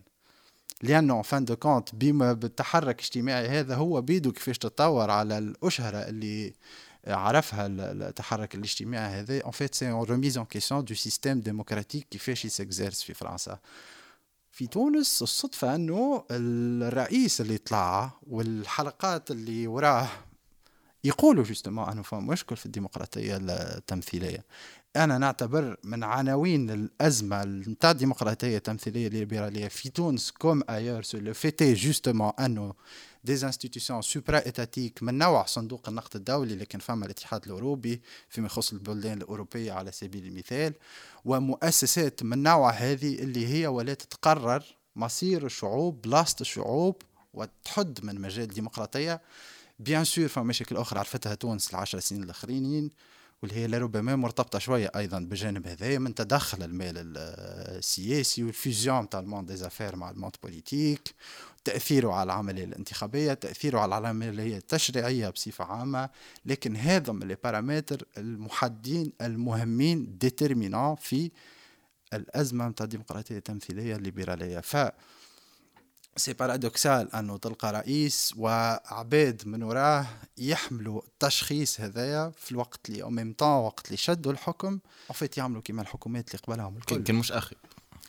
لأنه fin de compte بما بالتحرك الاجتماعي هذا هو بيدو كيفاش تطور على الأشهرة اللي عرفها التحرك الاجتماعي هذا. en fait c'est une remise en question du système démocratique كيفاش يس s'exerce في فرنسا. في تونس الصدفة أنه الرئيس اللي طلع والحلقات اللي وراه يقولوا justement أنه فما مشكل في الديمقراطية التمثيلية؟ أنا نعتبر من عناوين الأزمة نتاع الديمقراطية التمثيلية الليبرالية في تونس comme ailleurs c'est le fait justement انه des institutions supra-étatiques من نوع صندوق النقد الدولي لكن فما الاتحاد الأوروبي فيما يخص البلدان الأوروبية على سبيل المثال ومؤسسات من نوع هذه اللي هي ولات تقرر مصير الشعوب بلاصه الشعوب وتحد من مجال الديمقراطية. bien sûr فما مشاكل أخرى عرفتها تونس العشر سنين الأخرين. واللي هي لربما مرتبطة شوية أيضا بالجانب هذايا من تدخل المال السياسي وال fusion تاع ال monde des affaires مع ال monde politique تأثيره على العملية الانتخابية تأثيره على العملية التشريعية بصفة عامة لكن هذا من ال paramètres المحدين المهمين déterminants في الأزمة نتاع الديمقراطية التمثيلية الليبرالية. ف c'est paradoxal أنه تلقى رئيس وعباد من وراه يحملوا التشخيص هذايا في الوقت اللي au même temps وقت اللي شدوا الحكم. en fait يعملوا كيما الحكومات اللي قبلهم الكل. كان مش أخي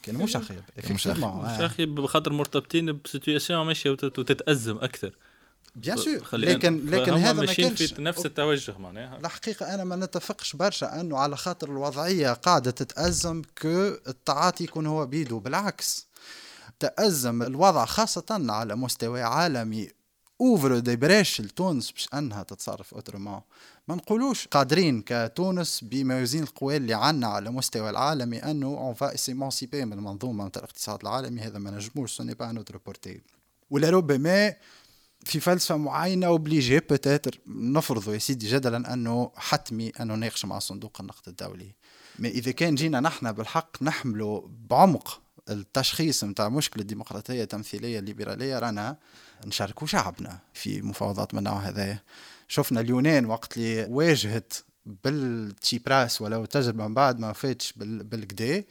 كان مش أخي مش أخي. مش أخي بخاطر مرتبطين بسيتياسيون ماشية وتت- وتتأزم أكثر. بيان سور لكن لكن هذا ما ماشيين كانش. في نفس التوجه معناها. الحقيقة أنا ما نتفقش برشا أنه على خاطر الوضعية قاعدة تتأزم كو التعاطي يكون هو بيدو بالعكس تأزم الوضع خاصة على مستوى عالمي. أوفر دي بريش لتونس باش أنها تتصرف اوترومون ما نقولوش قادرين كتونس بموازين القوى اللي عنا على مستوى العالمي أنه اون فا من المنظومة نتاع الاقتصاد العالمي. هذا ما نجموش ce n'est pas à notre portée ولا ربما في فلسفة معينة obligés peut-être نفرضوا يا سيدي جدلا أنه حتمي أنه ناقش مع صندوق النقد الدولي. ما إذا كان جينا نحن بالحق نحمله بعمق. التشخيص نتاع مشكلة الديمقراطيه التمثيليه الليبراليه رانا نشاركوا شعبنا في مفاوضات من النوع هذا شفنا اليونان وقت اللي واجهت بال Tsipras ولو تجربة من بعد ما فاتش بال- بالكدا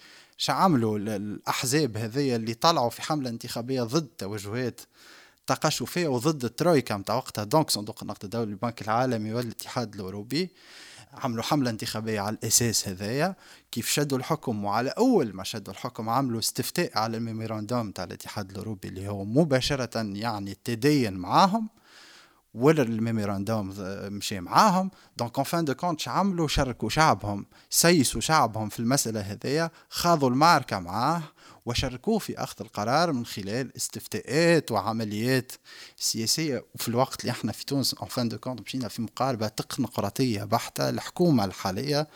عملوا ال- الأحزاب هذيا اللي طلعوا في حملة انتخابية ضد توجهات تقشفية وضد الترويكا متاع وقتها donc صندوق النقد الدولي البنك العالمي والاتحاد الأوروبي. عملوا حملة انتخابية على الأساس هذايا كيف شدوا الحكم وعلى أول ما شدوا الحكم عملوا استفتاء على ال mémorandum تاع الاتحاد الأوروبي اللي هو مباشرة يعني التدين معاهم ولا ال mémorandum مشي معاهم. donc en fin de compte عملوا شاركوا شعبهم سيسوا شعبهم في المسألة هذيا خاضوا المعركة معاه وشاركوه في أخذ القرار من خلال استفتاءات وعمليات سياسية. وفي الوقت اللي إحنا في تونس en fin de compte مشينا في مقاربة تكنقراطيه بحتة الحكومة الحالية.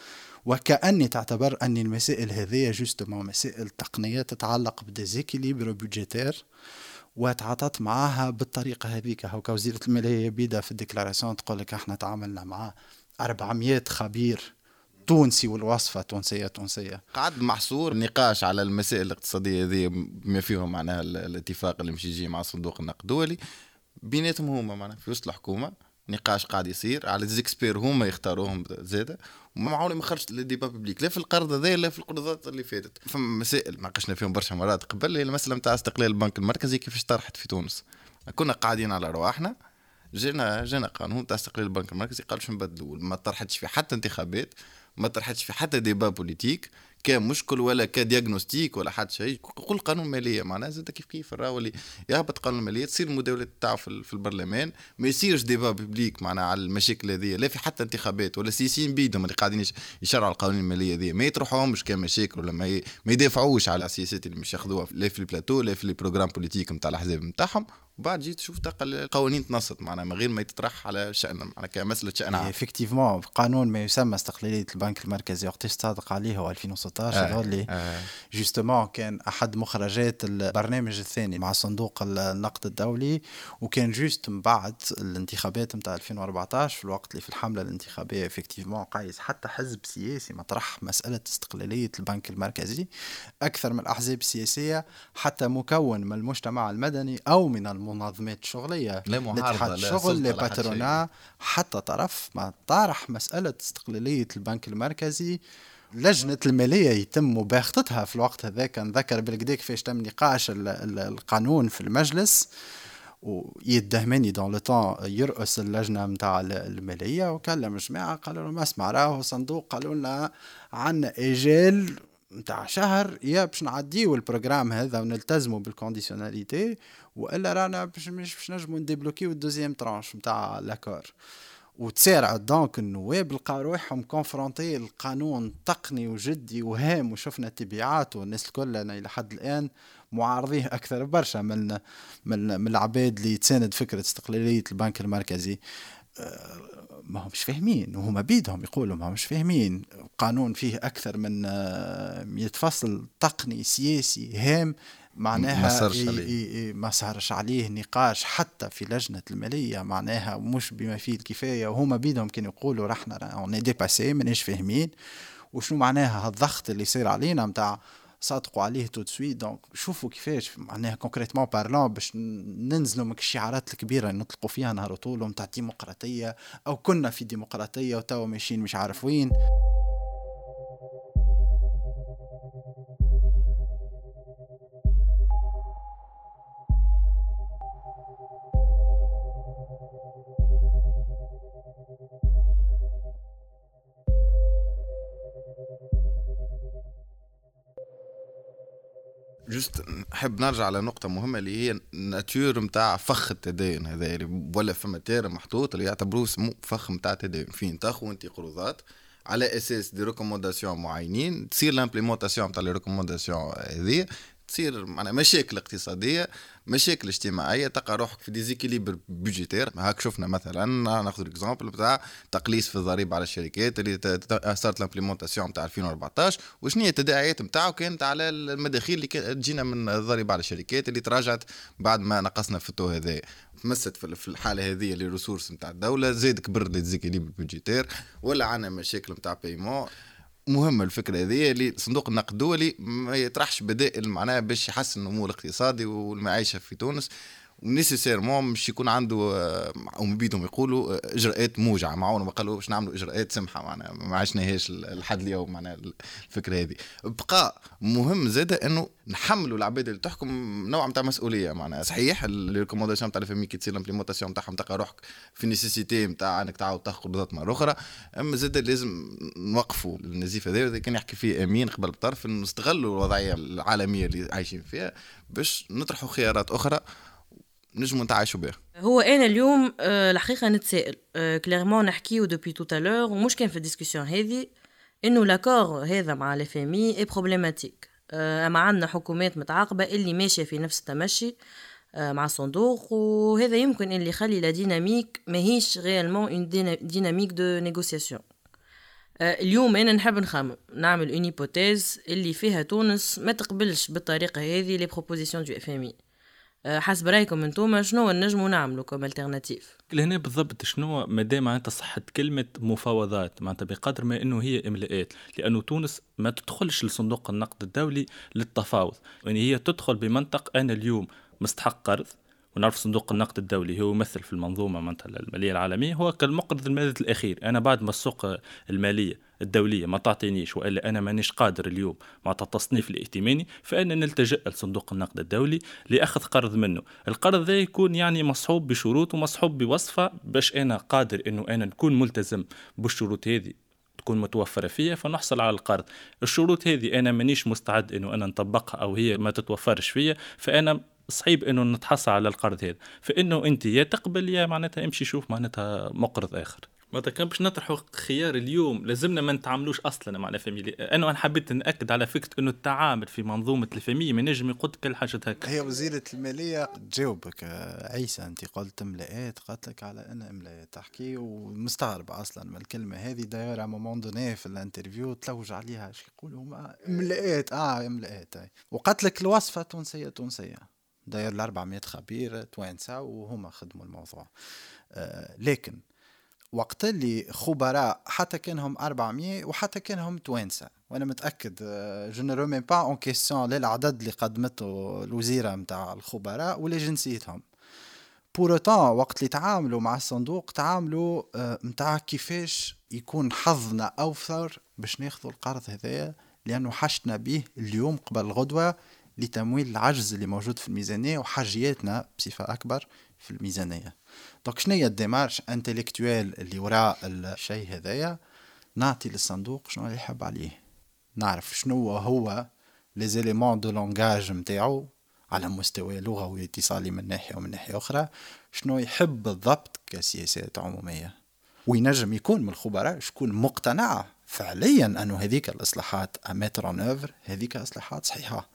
وكأني تعتبر أن المسائل هذه justement مسائل تقنية تتعلق ب des équilibres budgétaires وتعاطت معاها بالطريقة هذيك. هوكا وزيرة المالية بيدا في ال déclaration تقول لك إحنا تعاملنا مع 400 خبير تونسي والوصفة تونسية تونسية قعد محصور. نقاش على المسائل الاقتصادية هذه بما فيهم معناها ال- الاتفاق اللي مش يجي مع صندوق النقد الدولي. بيناتهم هما معناها في وسط الحكومة نقاش قاعد يصير على زيكسبير هما يختاروهم زادة. وما عمري ما خرجت لل débat public لا في القرض هذا لا في القرضات اللي فاتت. فما مسائل ناقشنا فيهم برشا مرات قبل هي المسألة نتاع استقلال البنك المركزي كيفاش طرحت في تونس. كنا قاعدين على رواحنا جينا جينا قانون تاع استقلال البنك المركزي قال باش نبدلوا ما طرحتش في حتى انتخابات. ما طرحتش في حتى débat politique كمشكل ولا ك diagnostic ولا حتى شيء قول قانون ماليه معناها زاد كيف كيف اللي يهبط قانون المالية تصير المداوله تاعو في, ال- في البرلمان ما يصيرش débat public معناها على المشاكل هذه لا في حتى انتخابات ولا السياسيين بيدهم اللي قاعدين يش- يشرعوا القوانين المالية هذه ما يطرحوهمش كمشاكل ولا. ما يدافعوش على السياسات اللي مش ياخذوها لا في البلاتو لا في ال programme politique نتاع الأحزاب نتاعهم وبعد جيت تشوف تلقى القوانين تنصت معناها من غير ما يتطرح على شأن معناها كمساله شان عام effectivement قانون ما يسمى استقلالية البنك المركزي وقتاش صادق عليه هو 2016 آه، هو اللي آه. justement كان أحد مخرجات البرنامج الثاني مع صندوق النقد الدولي وكان juste من بعد الانتخابات نتاع 2014 في الوقت اللي في الحملة الانتخابية effectivement قايس حتى حزب سياسي مطرح مسألة استقلالية البنك المركزي أكثر من الأحزاب السياسية حتى مكون من المجتمع المدني أو من المنظمات الشغليه لا الاتحاد لا. باترونا حتى طرف ما طارح مسألة استقلالية البنك المركزي لجنة المالية يتم مباغتتها في الوقت هذاك نذكر بالكدا كيفاش تم نقاش ال- ال- القانون في المجلس ويدهمني دون لو طون يرأس اللجنة متاع ال- المالية وكلم الجماعة قالوا لهم اسمع راهو صندوق قالوا لنا عنا إجال متاع شهر يا باش نعديو ال programme هذا ونلتزموا بال conditionnalité وإلا رانا باش مش باش نجموا نديبلوكيو ال deuxième tranche متاع l'accord. وتسارع donc النواب لقاو روحهم confrontés لقانون تقني وجدي وهام وشفنا تبعاته والناس الكل أنا إلى حد الآن معارضيه أكثر برشا من من من العباد اللي تساند فكرة استقلالية البنك المركزي. ما همش فاهمين وهما بيدهم يقولوا ما همش فاهمين. قانون فيه أكثر من 100 آه، فصل تقني سياسي هام. معناها ما صارش عليه. ما صارش عليه نقاش حتى في لجنة المالية. معناها مش بما فيه الكفاية. وهما بيدهم كانوا يقولوا رانا on est dépassés ماناش فاهمين. وشنو معناها؟ هالضغط اللي صير علينا نتاع صادقوا عليه tout de suite donc شوفوا كيفاش معناها concrètement parlant باش ننزلوا من الشعارات الكبيرة اللي نطلقوا فيها نهار طول نتاع ديمقراطيه أو كنا في ديمقراطيه وتوا ماشيين مش عارف وين. جست نحب نرجع على نقطة مهمة اللي هي الناتور نتاع فخ التدين هذا اللي ولا فما تير محطوط اللي يعتبروه فخ نتاع التدين فين تاخو انت قروضات على أساس des recommandations معينين تصير l'implémentation نتاع les recommandations هذه تصير معنا مشاكل اقتصادية مشاكل اجتماعية تلقى روحك في déséquilibre budgétaire. هاك شفنا مثلا ناخذ ال exemple نتاع تقليص في الضريبة على الشركات اللي صارت l'implémentation نتاع 2014 وشنو هي التداعيات نتاعو كانت على المداخيل اللي تجينا من الضريبة على الشركات اللي تراجعت بعد ما نقصنا في ال taux هذا. تمست في الحالة هذه les ressources نتاع الدولة زاد كبر ال déséquilibre budgétaire ولا عندنا مشاكل نتاع paiement مهمه الفكرة هذه اللي صندوق النقد الدولي ما يطرحش بدائل معناها باش يحسن النمو الاقتصادي والمعيشة في تونس. nécessairement مش يكون عنده أو بيدهم يقولوا إجراءات موجعة. معاهم ما قالوا باش نعملوا إجراءات سمحة. معناها ما عشناهاش لحد اليوم معناها الفكرة هذه. بقى مهم زاده إنه نحملوا العباد اللي تحكم نوع نتاع مسؤولية. معناها صحيح ال recommandations نتاع ال FMI كي تصير ال implémentation نتاعهم تلقى روحك في nécessité نتاع إنك تعاود تاخذ قرضات مرة أخرى. أما زاد لازم نوقفوا النزيف هذا كان يحكي فيه أمين قبل بطرف نستغلوا الوضعية العالمية اللي عايشين فيها باش نطرحوا خيارات أخرى. نجموا نتعايشوا بها هو أنا اليوم آه، الحقيقة نتسائل clairement نحكيو depuis tout à l'heure ومش كان في ال discussion هذه إنه l'accord هذا مع le FMI est problématique أما عندنا حكومات متعاقبة اللي ماشية في نفس التمشي آه، مع الصندوق وهذا يمكن اللي يخلي la dynamique ماهيش réellement une dynamique de négociation اليوم أنا نحب نخمم نعمل اون اللي فيها تونس ما تقبلش بالطريقة هذه les propositions du FMI آه، حسب رأيكم أنتم شنو نجموا نعملوا comme alternative؟ لهنا بالضبط شنو مادام معناتها صحت كلمة مفاوضات؟ معناتها بقدر ما إنه هي املاءات لأنه تونس ما تدخلش لصندوق النقد الدولي للتفاوض. يعني هي تدخل بمنطق أنا اليوم مستحق قرض ونعرف صندوق النقد الدولي هو يمثل في المنظومة معناتها المالية العالمية هو كالمقرض المادة الأخير. أنا بعد ما السوق المالية الدولية ما تعطينيش وإلا أنا مانيش قادر اليوم مع التصنيف الائتماني فأنا نلتجئ لصندوق النقد الدولي لأخذ قرض منه. القرض ذا يكون يعني مصحوب بشروط ومصحوب بوصفة باش أنا قادر أنه أنا نكون ملتزم بالشروط هذه تكون متوفرة فيها فنحصل على القرض. الشروط هذه أنا مانيش مستعد أنه أنا نطبقها أو هي ما تتوفرش فيها فأنا صعيب إنه نتحصل على القرض هذا. فإنه أنت يا تقبل يا معناتها امشي شوف معناتها مقرض آخر. معناتها كان باش نطرحوا خيار اليوم لازمنا ما نتعاملوش أصلا مع ال FMI أنا حبيت نأكد على فكرة إنه التعامل في منظومة ال FMI ما نجم يقود كل حاجة هكا. هي وزيرة المالية تجاوبك. عيسى أنت قلت املاءات قالت لك على أن املاءات تحكي ومستغرب أصلا من الكلمة هذه. d'ailleurs à un moment donné في ال interview تلوج عليها. إيش يقولوا املاءات آه املاءات وقالت لك الوصفة تونسية تونسية. d'ailleurs ل 400 خبير توانسة وهما خدموا الموضوع. آه لكن وقت اللي خبراء حتى كانهم 400 وحتى كانهم توانسة. وأنا متأكد je ne mets pas en question للعدد اللي قدمته الوزيرة نتاع الخبراء ولا جنسيتهم. pour وقت اللي تعاملوا مع الصندوق تعاملوا نتاع آه كيفاش يكون حظنا أوفر باش ناخذوا القرض هذايا لأنه حشنا به اليوم قبل الغدوة لتمويل العجز اللي موجود في الميزانية وحاجياتنا بصفة أكبر في الميزانية. donc شنو هي ال démarche intellectuelle اللي وراء الشيء هذايا؟ نعطي للصندوق شنو اللي يحب عليه. نعرف شنو هو les éléments de langage نتاعو على مستوى لغوي اتصالي من ناحية ومن ناحية أخرى. شنو يحب بالضبط كسياسات عمومية؟ وينجم يكون من الخبراء شكون مقتنع فعليا أنه هذيك الإصلاحات à mettre en œuvre هذيك إصلاحات صحيحة.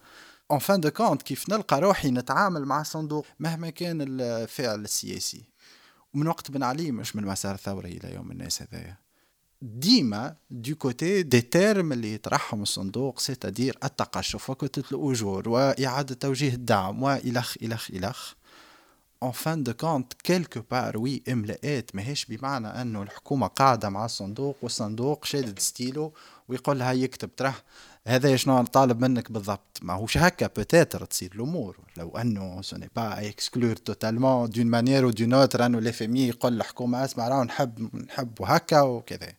en fin de compte كيف نلقى روحي نتعامل مع الصندوق مهما كان الفعل السياسي. ومن وقت بن علي مش من مسار الثورة إلى يوم الناس هذايا ديما de côté des termes اللي يطرحهم الصندوق c'est-à-dire التقشف وكتلة الأجور وإعادة توجيه الدعم وإلخ إلخ إلخ. en fin de compte quelque part oui املاءات ماهيش بمعنى أنه الحكومة قاعدة مع الصندوق والصندوق شادد ستيلو ويقول لها يكتب تراه. هذا شنو طالب منك بالضبط. ما هوش هكا peut-être تصير الأمور. لو أنه ce n'est pas exclure totalement d'une manière ou d'une autre أنه لي يقول الحكومة أسمع راهو نحب نحب هكا وكذا.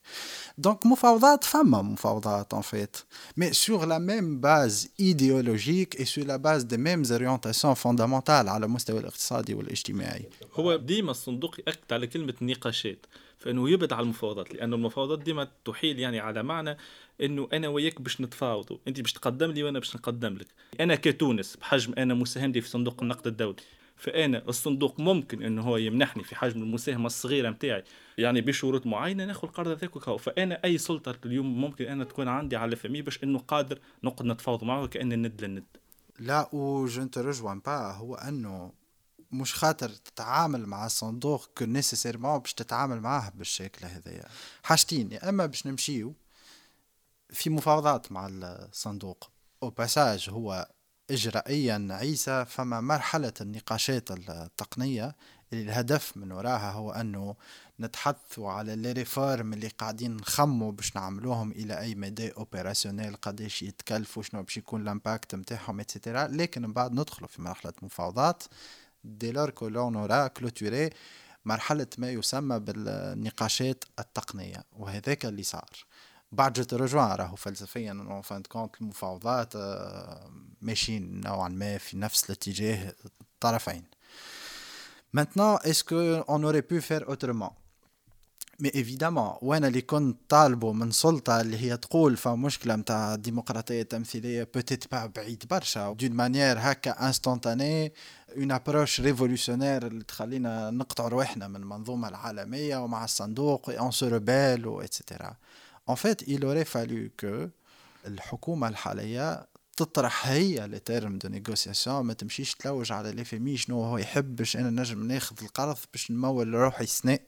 donc مفاوضات فما مفاوضات en fait mais sur la même base idéologique et sur la base des mêmes orientations fondamentales على المستوى الاقتصادي والاجتماعي. هو ديما الصندوق يأكد على كلمة نقاشات. فإنه يبعد على المفاوضات لأنه المفاوضات ديما تحيل يعني على معنى إنه أنا وياك باش نتفاوضوا. أنت باش تقدم لي وأنا باش نقدم لك. أنا كتونس بحجم أنا مساهمتي في صندوق النقد الدولي. فأنا الصندوق ممكن إنه هو يمنحني في حجم المساهمة الصغيرة نتاعي يعني بشروط معينة ناخذ القرض هذاك وكهو فأنا أي سلطة اليوم ممكن أنا تكون عندي على فمي باش إنه قادر نقعد نتفاوض معه كان الند للند. لا ce que je ne rejoins pas هو أنه مش خاطر تتعامل مع الصندوق que nécessairement باش تتعامل معاه بالشكل هذايا. حاجتين يا إما باش نمشيو في مفاوضات مع الصندوق أو passage هو إجرائيا عيسى فما مرحلة النقاشات التقنية اللي الهدف من وراها هو أنه نتحدثوا على les réformes اللي قاعدين نخموا باش نعملوهم إلى أي مدى opérationnelles قداش يتكلفوا شنو باش يكون ال impact نتاعهم et cetera لكن من بعد ندخلوا في مرحلة مفاوضات. dès lors que l'on aura clôturé مرحلة ما يسمى بالنقاشات التقنية وهذاك اللي صار. بعد جت رجوع راهو فلسفيا fin de compte المفاوضات آه، ماشيين نوعا ما في نفس الاتجاه الطرفين Maintenant, est-ce qu'on aurait pu faire autrement? évidemment وأنا اللي كنت طالبه من سلطة اللي هي تقول فمشكله نتاع الديمقراطية التمثيلية peut-être pas بعيد برشا. d'une manière هكا instantanée une approche révolutionnaire اللي تخلينا نقطع روحنا من المنظومة العالمية ومع الصندوق on se rebelle و et cetera En fait, il aurait fallu que الحكومة الحالية تطرح هي les termes de négociation ما تمشيش تلوج على le FMI شنو هو يحب باش أنا نجم ناخذ القرض باش نمول روحي سنة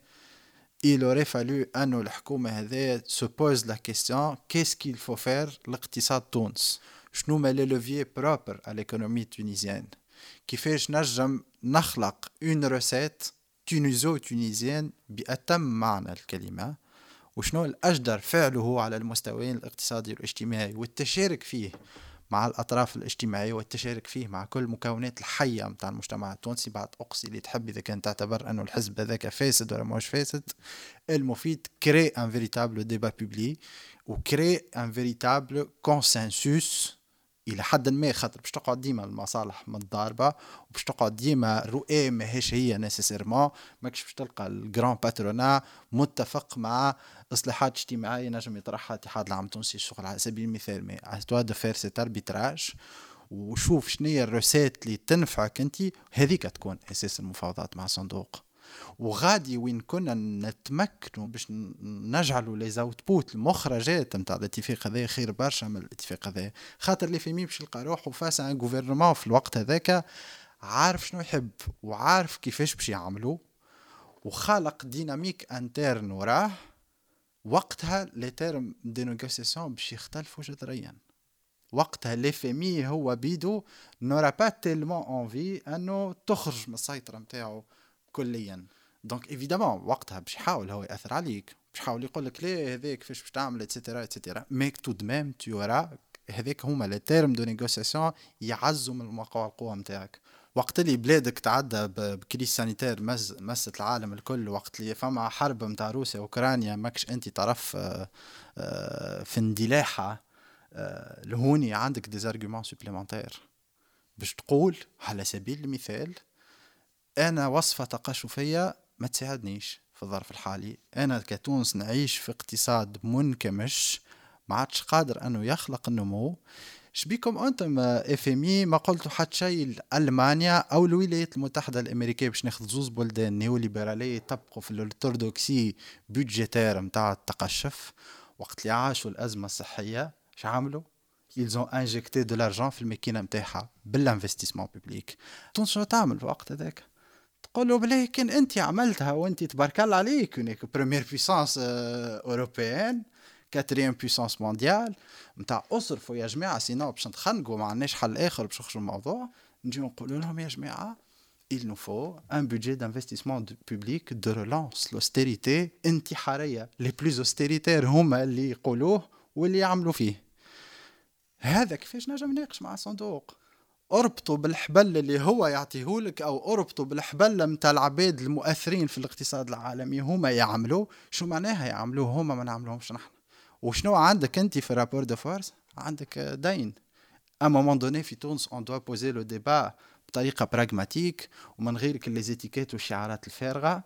il aurait fallu انه الحكومة هذايا se pose la question qu'est-ce qu'il faut faire لاقتصاد تونس شنو ما les leviers propres على l'économie tunisienne كيفاش نجم نخلق une recette tuniso-tunisienne بأتم معنى الكلمة وشنو الأجدر فعله على المستويين الاقتصادي والاجتماعي والتشارك فيه مع الأطراف الاجتماعية والتشارك فيه مع كل المكونات الحية متاع المجتمع. التونسي بعد أقصي اللي تحب إذا كان تعتبر أنه الحزب هذاك فاسد ولا مش فاسد المفيد crée un véritable débat public و crée un véritable consensus إلى حد ما خاطر باش تقعد ديما المصالح متضاربه وباش تقعد ديما الرؤيه ماهيش هي nécessairement. ماكش باش تلقى ال grand patronat متفق مع إصلاحات اجتماعية نجم يطرحها الاتحاد العام التونسي للشغل على سبيل المثال. mais de faire cet arbitrage وشوف شنو هي ال recettes اللي تنفعك انت هذيك تكون أساس المفاوضات مع الصندوق وغادي وين كنا نتمكنوا باش نجعلوا les outputs المخرجات نتاع الاتفاق هذا خير برشا من الاتفاق هذا. خاطر le FMI باش يلقى روحه face à un gouvernement في الوقت هذاك عارف شنو يحب وعارف كيفاش باش يعملوا. وخالق dynamique interne وراه. وقتها les termes des négociations باش يختلفوا جذريا. وقتها le FMI هو bien entendu n'aura pas tellement envie أنه تخرج من السيطرة نتاعو. كليا. دونك ايفيدامون وقتها باش يحاول هو يأثر عليك باش يحاول يقول لك ليه هذاك كيفاش باش تعمل اتسيتيرا اتسيتيرا ميك تو دمام تو هذاك هما لي تيرم دو نيغوسياسيون يعزوا من موقع القوة نتاعك وقت اللي بلادك تعدى بكريس سانيتير مز مست العالم الكل وقت اللي فما حرب نتاع روسيا واوكرانيا ماكش أنت طرف آه، آه، في اندلاحها آه، لهوني عندك ديزارجيومون سوبليمونتير باش تقول على سبيل المثال أنا وصفة تقشفيه ما تساعدنيش في الظرف الحالي. أنا كتونس نعيش في اقتصاد منكمش ما عادش قادر أنه يخلق النمو. شبيكم أنتم FMI؟ ما قلتوا حتى شيء المانيا أو الولايات المتحدة الأمريكية باش ناخذ زوز بلدان نيوليبرالية يطبقوا في ال orthodoxie budgétaire نتاع التقشف؟ وقت اللي عاشوا الأزمة الصحية اش عملوا؟ Ils ont injecté de l'argent في الماكينة نتاعها بال investissement public تونس شنو تعمل في الوقت هذاك؟ تقول له بلي كان انت عملتها وانت تبارك الله عليك. هناك première puissance européenne quatrième puissance mondiale نتاع اصرفوا يا جماعة sinon باش نتخنقوا ما عندناش حل آخر باش نخرجوا الموضوع. نجيو نقولوا لهم يا جماعة il nous faut un budget d'investissement public de relance. L'austérité انتحاريه les plus austéritaires هما اللي يقولوه واللي يعملوا فيه هذا كيفاش نجم ناقش مع صندوق؟ اربطوا بالحبل اللي هو يعطيهولك أو اربطوا بالحبل متاع العباد المؤثرين في الاقتصاد العالمي. هما يعملوا شو معناها يعملوه هما ما نعملوهمش نحن. وشنو عندك أنت في rapport de force عندك دين. à un moment donné في تونس on doit poser le débat بطريقة pragmatique ومن غير كل les étiquettes والشعارات الفارغة.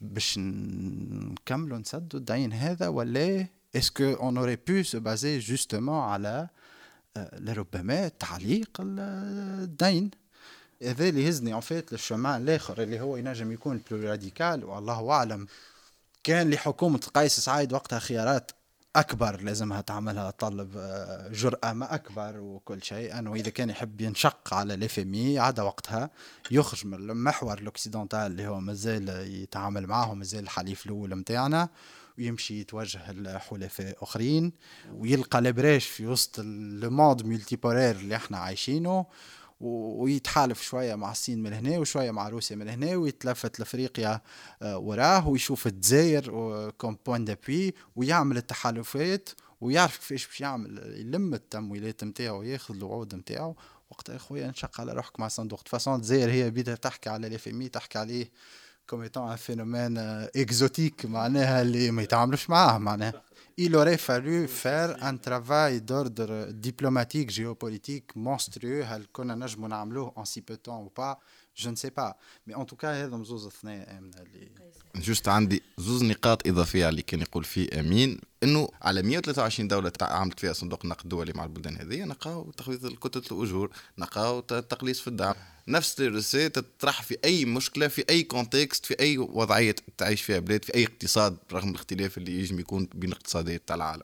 باش نكملوا نسدوا الدين هذا ولا اسكو اون اوري بو سو بازي جوستومون على لربما تعليق الدين. هذا اللي يهزني ان فيت للشمال الآخر اللي هو ينجم يكون بلو راديكال والله أعلم. كان لحكومة قيس سعيد وقتها خيارات أكبر لازمها تعملها تطلب جرأة ما أكبر وكل شيء. أنه إذا كان يحب ينشق على اي عدا وقتها يخرج من المحور ال occidental اللي هو مازال يتعامل معهم مازال الحليف الأول نتاعنا ويمشي يتوجه لحلفاء آخرين ويلقى ال brèche في وسط ال monde multipolaire اللي إحنا عايشينه ويتحالف شوية مع الصين من هنا وشوية مع روسيا من هنا ويتلفت لأفريقيا وراه ويشوف الجزائر comme point d'appui ويعمل التحالفات ويعرف كيفاش باش يعمل يلم التمويلات نتاعو وياخذ الوعود نتاعو وقتها يا خويا نشق على روحك مع صندوق. فاسون الجزائر هي بدها تحكي على الاف تحكي عليه. كوم ايتون ان فينومين اكزوتيك معناها اللي ما يتعاملوش معاه معناها il aurait fallu faire un travail d'ordre diplomatique, géopolitique monstrueux هل كنا نجمو نعملوه en si peu de temps ou pas sais pas. Mais en tout cas هذا مزوز اثنين امنه اللي جوست عندي زوز نقاط إضافية اللي كان يقول فيه آمين. إنه على 123 دولة عملت فيها صندوق النقد الدولي مع البلدان هذه نلقاو تخفيض كتلة الأجور نلقاو تقليص في الدعم. نفس الرسالة تطرح في أي مشكلة في أي contexte في أي وضعية تعيش فيها بلاد في أي اقتصاد رغم الاختلاف اللي يجم يكون بين الاقتصادات تاع العالم.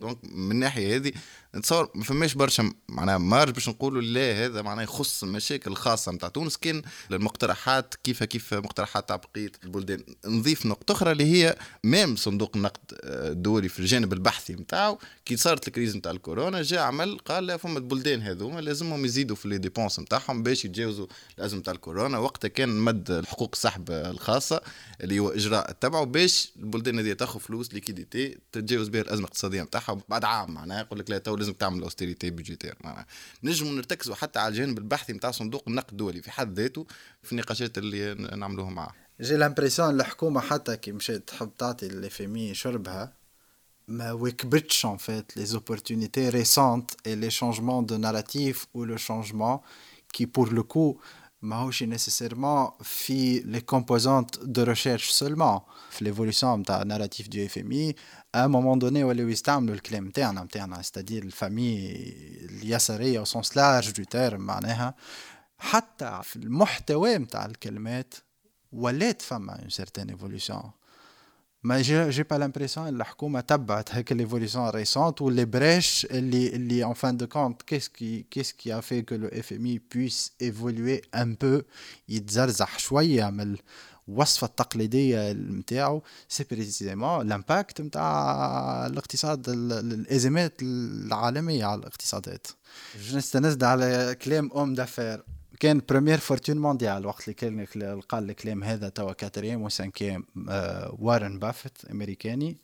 donc من الناحيه هذه نتصور ما فماش برشا معناها marge باش نقولوا لا هذا معناه يخص المشاكل الخاصة نتاع تونس. كان المقترحات كيف كيف مقترحات تاع بقية البلدان. نضيف نقطة أخرى اللي هي ميم صندوق النقد الدولي في الجانب البحثي نتاعو كي صارت ال crise نتاع الكورونا جاء عمل قال فما البلدان هذوما لازمهم يزيدوا في les dépenses نتاعهم باش يتجاوزوا الأزمة نتاع الكورونا. وقتها كان مد حقوق السحب الخاصة اللي هو إجراء تبعه باش البلدان هذه تاخذ فلوس liquidité تتجاوز بها الأزمة الاقتصادية نتاعها بعد عام. معناها يقول لك لا لازم تعمل austérité budgétaire معناها نجموا نرتكزوا حتى على الجانب البحثي نتاع صندوق النقد الدولي في حد ذاته في النقاشات اللي نعملوها معاه. j'ai l'impression الحكومة حتى كي مشات تحب تعطي ال FMI شربها ما واكبتش en fait les opportunités récentes et les changements de narratif ou le changement qui pour le coup ماهوش nécessairement في les composantes de recherche seulement في l'évolution نتاع narratif du FMI à un moment donné ولاو يستعملوا الكلام نتاعنا نتاعنا c'est-à-dire الفامي اليسارية au sens large du terme معناها حتى في المحتوى نتاع الكلمات ولات فما une certaine évolution ما جي با لامبريسيون الحكومة تبعت هيك ليفوليسيون ريسونت واللي بريش اللي اللي ان فان دو كونت كيس كي كيس كي ا في كو لو اف ام اي بويس ايفولوي ان بو يتزرزح شوية من الوصفه التقليديه نتاعو سي بريزيزيمون لامباكت نتاع الاقتصاد الازمات العالميه على الاقتصادات نستند على كلام ام دافير كان بريمير فورتون مونديال وقت اللي كان قال الكلام هذا توا كاتريام وسانكيام آه وارن بافيت امريكاني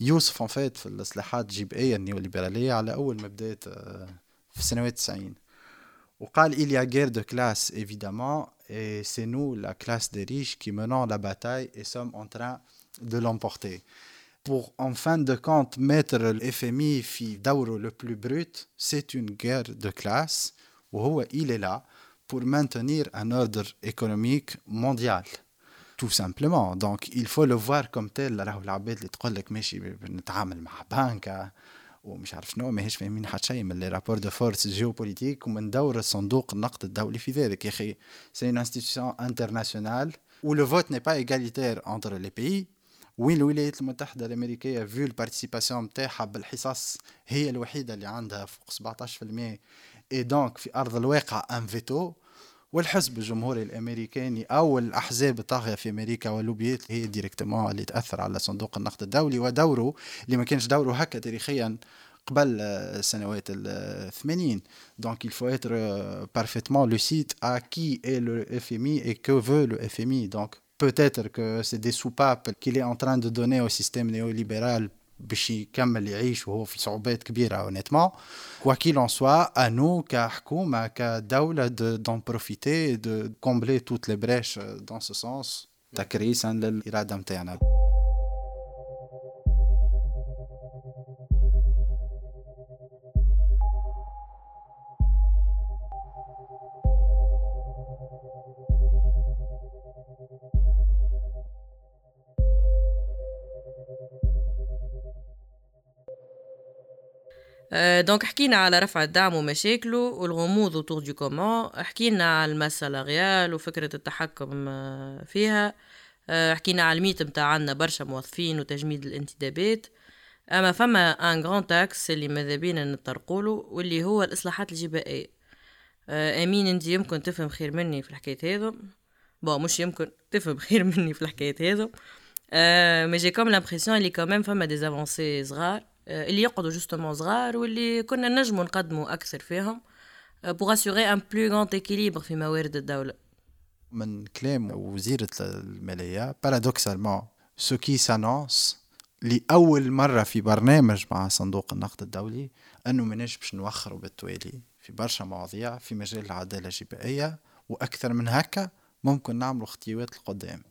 يوصف ان فات في الاصلاحات الجبائيه النيوليبراليه على اول ما بدات آه في السنوات 90 وقال il y a guerre de classe évidemment et c'est nous la classe des riches qui menons la bataille et sommes en train de l'emporter pour en fin de compte mettre le FMI في دوره le plus brut c'est une guerre de classe وهو il est là Pour maintenir un ordre économique mondial. Tout simplement. Donc il faut le voir comme tel. راهو العباد اللي تقول لك ماشي نتعامل مع بنكة ومش عارف شنو ماهيش فاهمين حتى شيء من les rapports de force géopolitiques ومن دور صندوق النقد الدولي في ذلك يا أخي c'est une institution internationale où le vote n'est pas égalitaire entre les pays وين الولايات المتحدة الأمريكية vu ال participation نتاعها بالحصص هي الوحيدة اللي عندها فوق 17% et donc في أرض الواقع un véto والحزب الجمهوري الأمريكاني أو الأحزاب الطاغية في أمريكا واللوبيات هي directement اللي تأثر على صندوق النقد الدولي ودوره اللي ما كانش دوره هكا تاريخيا قبل السنوات الثمانين. donc il faut être euh, parfaitement lucide à qui est le FMI et que veut le FMI donc peut-être que c'est des soupapes qu'il est en train de donner au système néolibéral باش يكمل يعيش وهو في صعوبات كبيرة اونيتمون كوا ان سوا ا نو كحكومة كدولة دون بروفيتي دو كومبلي توت لي بريش دون سو سونس تكريسا للإرادة نتاعنا دونك حكينا على رفع الدعم ومشاكله والغموض وطور دو كومون حكينا على المسا لاغيال وفكرة التحكم آه، فيها. آه، حكينا على الميت متاع عنا برشا موظفين وتجميد الانتدابات. أما فما ان غران تاكس اللي ماذا بينا نطرقولو واللي هو الإصلاحات الجبائية. آه، أمين أنت يمكن تفهم خير مني في الحكاية هذو. بون مش يمكن تفهم خير مني في الحكاية هذو. مي جي كوم لامبرسيون اللي كوميم فما دي صغار. اللي يقعدوا جوستومون صغار واللي كنا نجموا نقدموا أكثر فيهم بوغ اسيغي ان بلو غون اكيليبر في موارد الدولة. من كلام وزيرة المالية بارادوكسالمون سو كي سانونس لأول مرة في برنامج مع صندوق النقد الدولي أنه مناش باش نوخروا بالتوالي في برشا مواضيع في مجال العدالة الجبائية وأكثر من هكا ممكن نعملوا خطيوات القدام.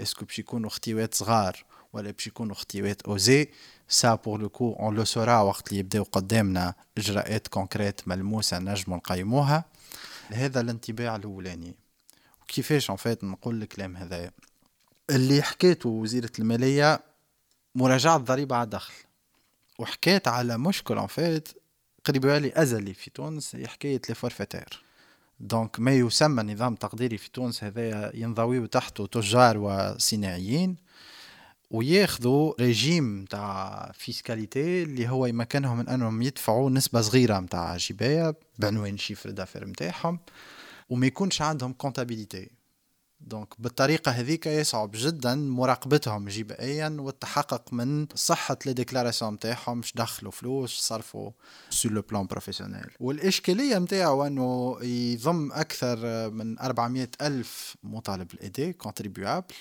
est-ce que باش يكونوا خطيوات صغار ولا باش يكونوا خطيوات osées ça pour le coup on le saura وقت اللي يبداو قدامنا إجراءات concrètes ملموسة نجموا نقيموها. هذا الانطباع الأولاني. وكيفاش en fait نقول الكلام هذا؟ اللي حكيته وزيرة المالية مراجعة ضريبه على الدخل. وحكيت على مشكل en fait قريب لي أزلي في تونس هي حكاية les forfaitaires donc ما يسمى نظام تقديري في تونس هذا ينضوي تحته تجار وصناعيين. وياخذوا ريجيم تاع fiscalité اللي هو يمكنهم من انهم يدفعوا نسبة صغيرة نتاع جباية بعنوان chiffre d'affaires نتاعهم وما يكونش عندهم comptabilité donc بالطريقة هذيك يصعب جدا مراقبتهم جبائيا والتحقق من صحة les déclarations نتاعهم دخلوا فلوس صرفوا sur le plan professionnel والإشكالية نتاعو أنه يضم أكثر من 400 ألف مطالب الأداء contribuables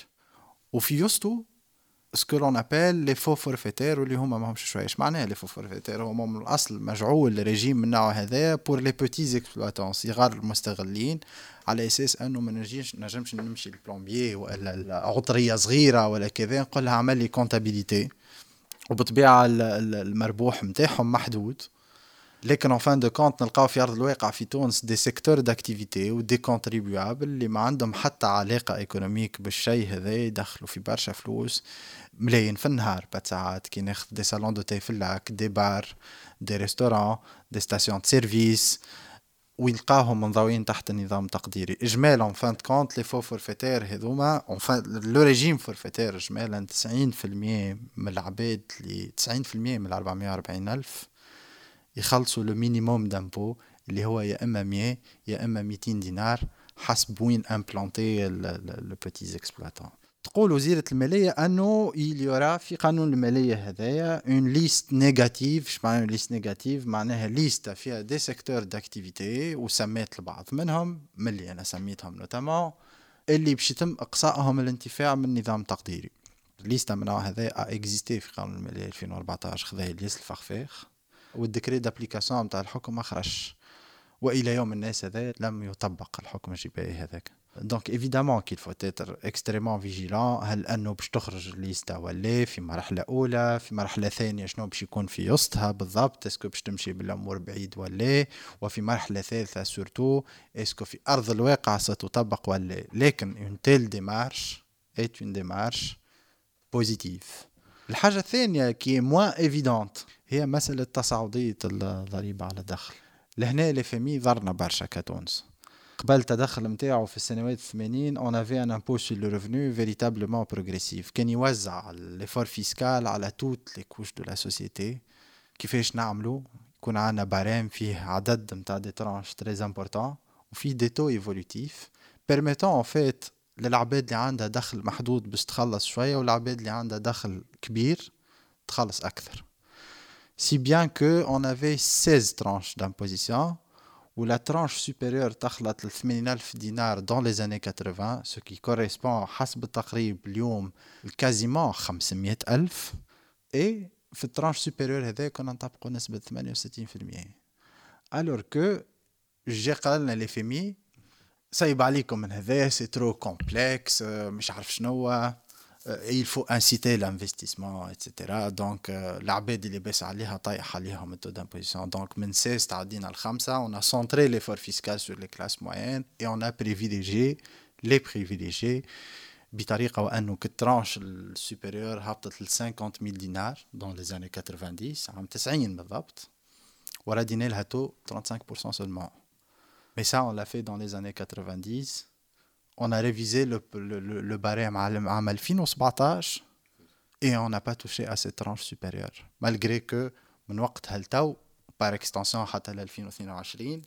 وفيه surtout ce que l'on appelle les faux forfaitaires واللي هما ماهمش شوية اش معناها les faux forfaitaires هما من الاصل مجعول ريجيم من النوع هذايا pour les petits exploitants صغار المستغلين على أساس انه ما نجيش نجمش نمشي ال plombier ولا عطريه صغيره ولا كذا نقول لها اعمل لي comptabilité وبطبيعه المربوح نتاعهم محدود لكن en fin de compte نلقاو في أرض الواقع في تونس des secteurs d'activité و des contribuables اللي ما عندهم حتى علاقة économique بالشيء هذا يدخلوا في برشا فلوس ملايين في النهار. بعد ساعات كي ناخذ des salons de thé في اللاك des bars des restaurants des stations-service ويلقاهم منضوين تحت النظام التقديري اجمالا fin de compte les faux forfaitaires هذوما le régime forfaitaire اجمالا 90% من العباد اللي 90% من 440 ألف يخلصوا le minimum d'impôt اللي هو يا إما 100 يا إما 200 دينار حسب وين implanté le petit exploitant تقول وزيرة المالية أنه il y aura في قانون المالية هذايا une liste négative اش معناها liste négative معناها liste فيها des secteurs d'activité وسميت البعض منهم ملي أنا سميتهم notamment اللي باش يتم إقصائهم الانتفاع من نظام تقديري. liste من هذا existait في قانون المالية 2014 خذا liste الفخفاخ وال décret d'application نتاع الحكم ما خرجش. وإلى يوم الناس هذا لم يطبق الحكم الجبائي هذاك. donc évidemment qu'il faut être extrêmement vigilant هل أنه باش تخرج الليستا ولا؟ في مرحلة أولى في مرحلة ثانية شنو باش يكون في وسطها بالضبط؟ est-ce que باش تمشي بالأمور بعيد ولا؟ وفي مرحلة ثالثة surtout est-ce que في أرض الواقع ستطبق ولا؟ لكن une telle démarche est une démarche positive الحاجة الثانية qui est moins évidente هي مسألة تصاعدية الضريبة على الدخل. لهنا ال FMI ضرنا برشا كتونس. قبل التدخل نتاعو في السنوات الثمانين on avait un impôt sur le revenu véritablement progressif كان يوزع l'effort fiscal على toutes les couches de la société كيفاش نعملو؟ يكون عندنا barème فيه عدد نتاع des tranches très important وفيه des taux évolutifs permettant en fait للعباد اللي عندها دخل محدود باش تخلص شوية والعباد اللي عندها دخل كبير تخلص أكثر. Si bien que on avait 16 tranches d'imposition où la tranche supérieure تخلط ل 80000 دينار dans les années 80 ce qui correspond حسب التقريب اليوم quasiment 500000 et في الترانش سوبيريور هذا كنا نطبقوا نسبة 68% alors que جي قال لنا لي فيمي صيب عليكم من هذا سي ترو كومبلكس مش عارف شنو il faut inciter l'investissement etc donc العباد اللي باس عليها طايح عليهم التو d'imposition donc من 16 تعدينا لخمسة on a centré l'effort fiscal sur les classes moyennes et on a privilégié les privilégiés بطريقة وأنه كترانش السوبيريور هبطت ل 50 000 دينار dans les années 90 عام 90 بالضبط وردينا لها تو 35% seulement mais ça on l'a fait dans les années 90 on a révisé le, le, le, le barème en 2017 et on n'a pas touché à cette tranche supérieure malgré que من وقتها لتو par extension حتى ل 2022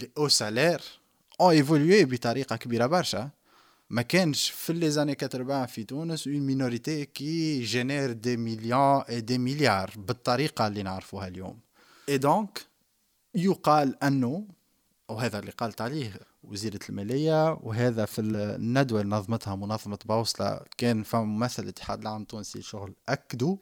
les hauts salaires ont évolué بطريقة كبيرة برشا ما كانش في les années 80 في تونس une minorité qui génère des millions et des milliards بالطريقة اللي نعرفوها اليوم et donc يقال أنه وهذا اللي قالت عليه وزيرة المالية وهذا في الندوة اللي نظمتها منظمة بوصلة كان فما ممثل الاتحاد العام التونسي للشغل أكدوا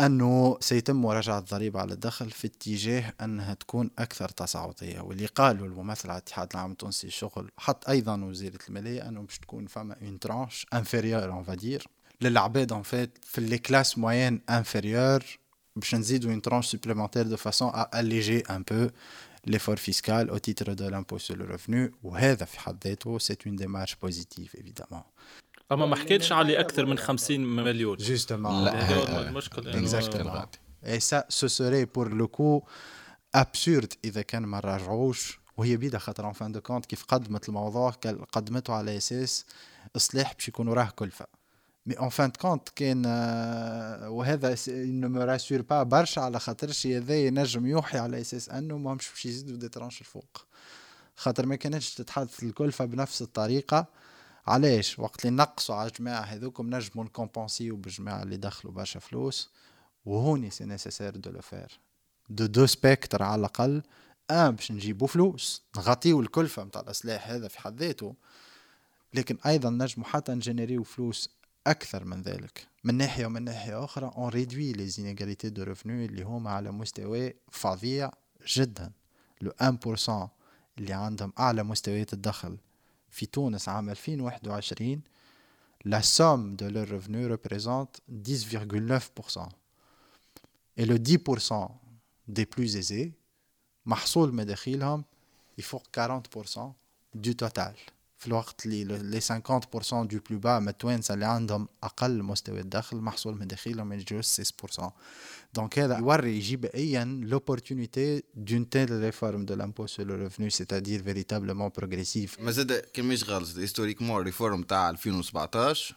أنه سيتم مراجعة الضريبة على الدخل في اتجاه أنها تكون أكثر تصاعدية. واللي قالوا الممثل على الاتحاد العام التونسي للشغل حط أيضا وزيرة المالية أنه باش تكون فما une tranche inférieure on va dire للعباد ان فيت في لي كلاس موين انفيريور باش نزيدو اون ترانش سوبليمونتير دو فاسون ا اليجي ان بو l'effort fiscal au titre de l'impôt sur le revenu وهذا في حد ذاته c'est une démarche positive évidemment اما ما حكيتش على اكثر من 50 مليون justement لا المشكل exactement et ça ce serait pour le coup absurde اذا كان ما نراجعوش وهي بيدا خاطر en fin de compte كيف قدمت الموضوع قدمته على اساس اصلاح باش يكون وراه كلفه mais en fin de compte كان وهذا ne me rassure pas برشا على خاطرش هذا ينجم يوحي على أساس أنه ما مش باش يزيدوا des tranches الفوق. خاطر ما كانتش تتحدث الكلفة بنفس الطريقة. علاش؟ وقت اللي نقصوا على الجماعة هذوكم نجموا نكومبونسيو بالجماعة اللي دخلوا برشا فلوس. وهوني c'est nécessaire de le faire de deux spectres على الأقل. ان باش نجيبوا فلوس. نغطيو الكلفة نتاع الاصلاح هذا في حد ذاته. لكن أيضا نجموا حتى نجينيريو فلوس أكثر من ذلك. من ناحية ومن ناحية أخرى on réduit les inégalités de revenus اللي هما على مستوى فظيع جدا. لو 1% اللي عندهم أعلى مستويات الدخل في تونس عام 2021 la somme de leurs revenus représente 10,9% et le 10% des plus aisés محصول مداخيلهم يفوق 40% du total. في الوقت اللي les 50% de plus bas من التوانسه اللي عندهم أقل مستوى الدخل محصول مداخيلهم يجوز 6% donc هذا يوري ايجابيا l'opportunité d'une telle réforme de l'impôt sur le revenu c'est-à-dire véritablement progressif ما زاد كان مش غلط historiquement ال réforme تاع 2017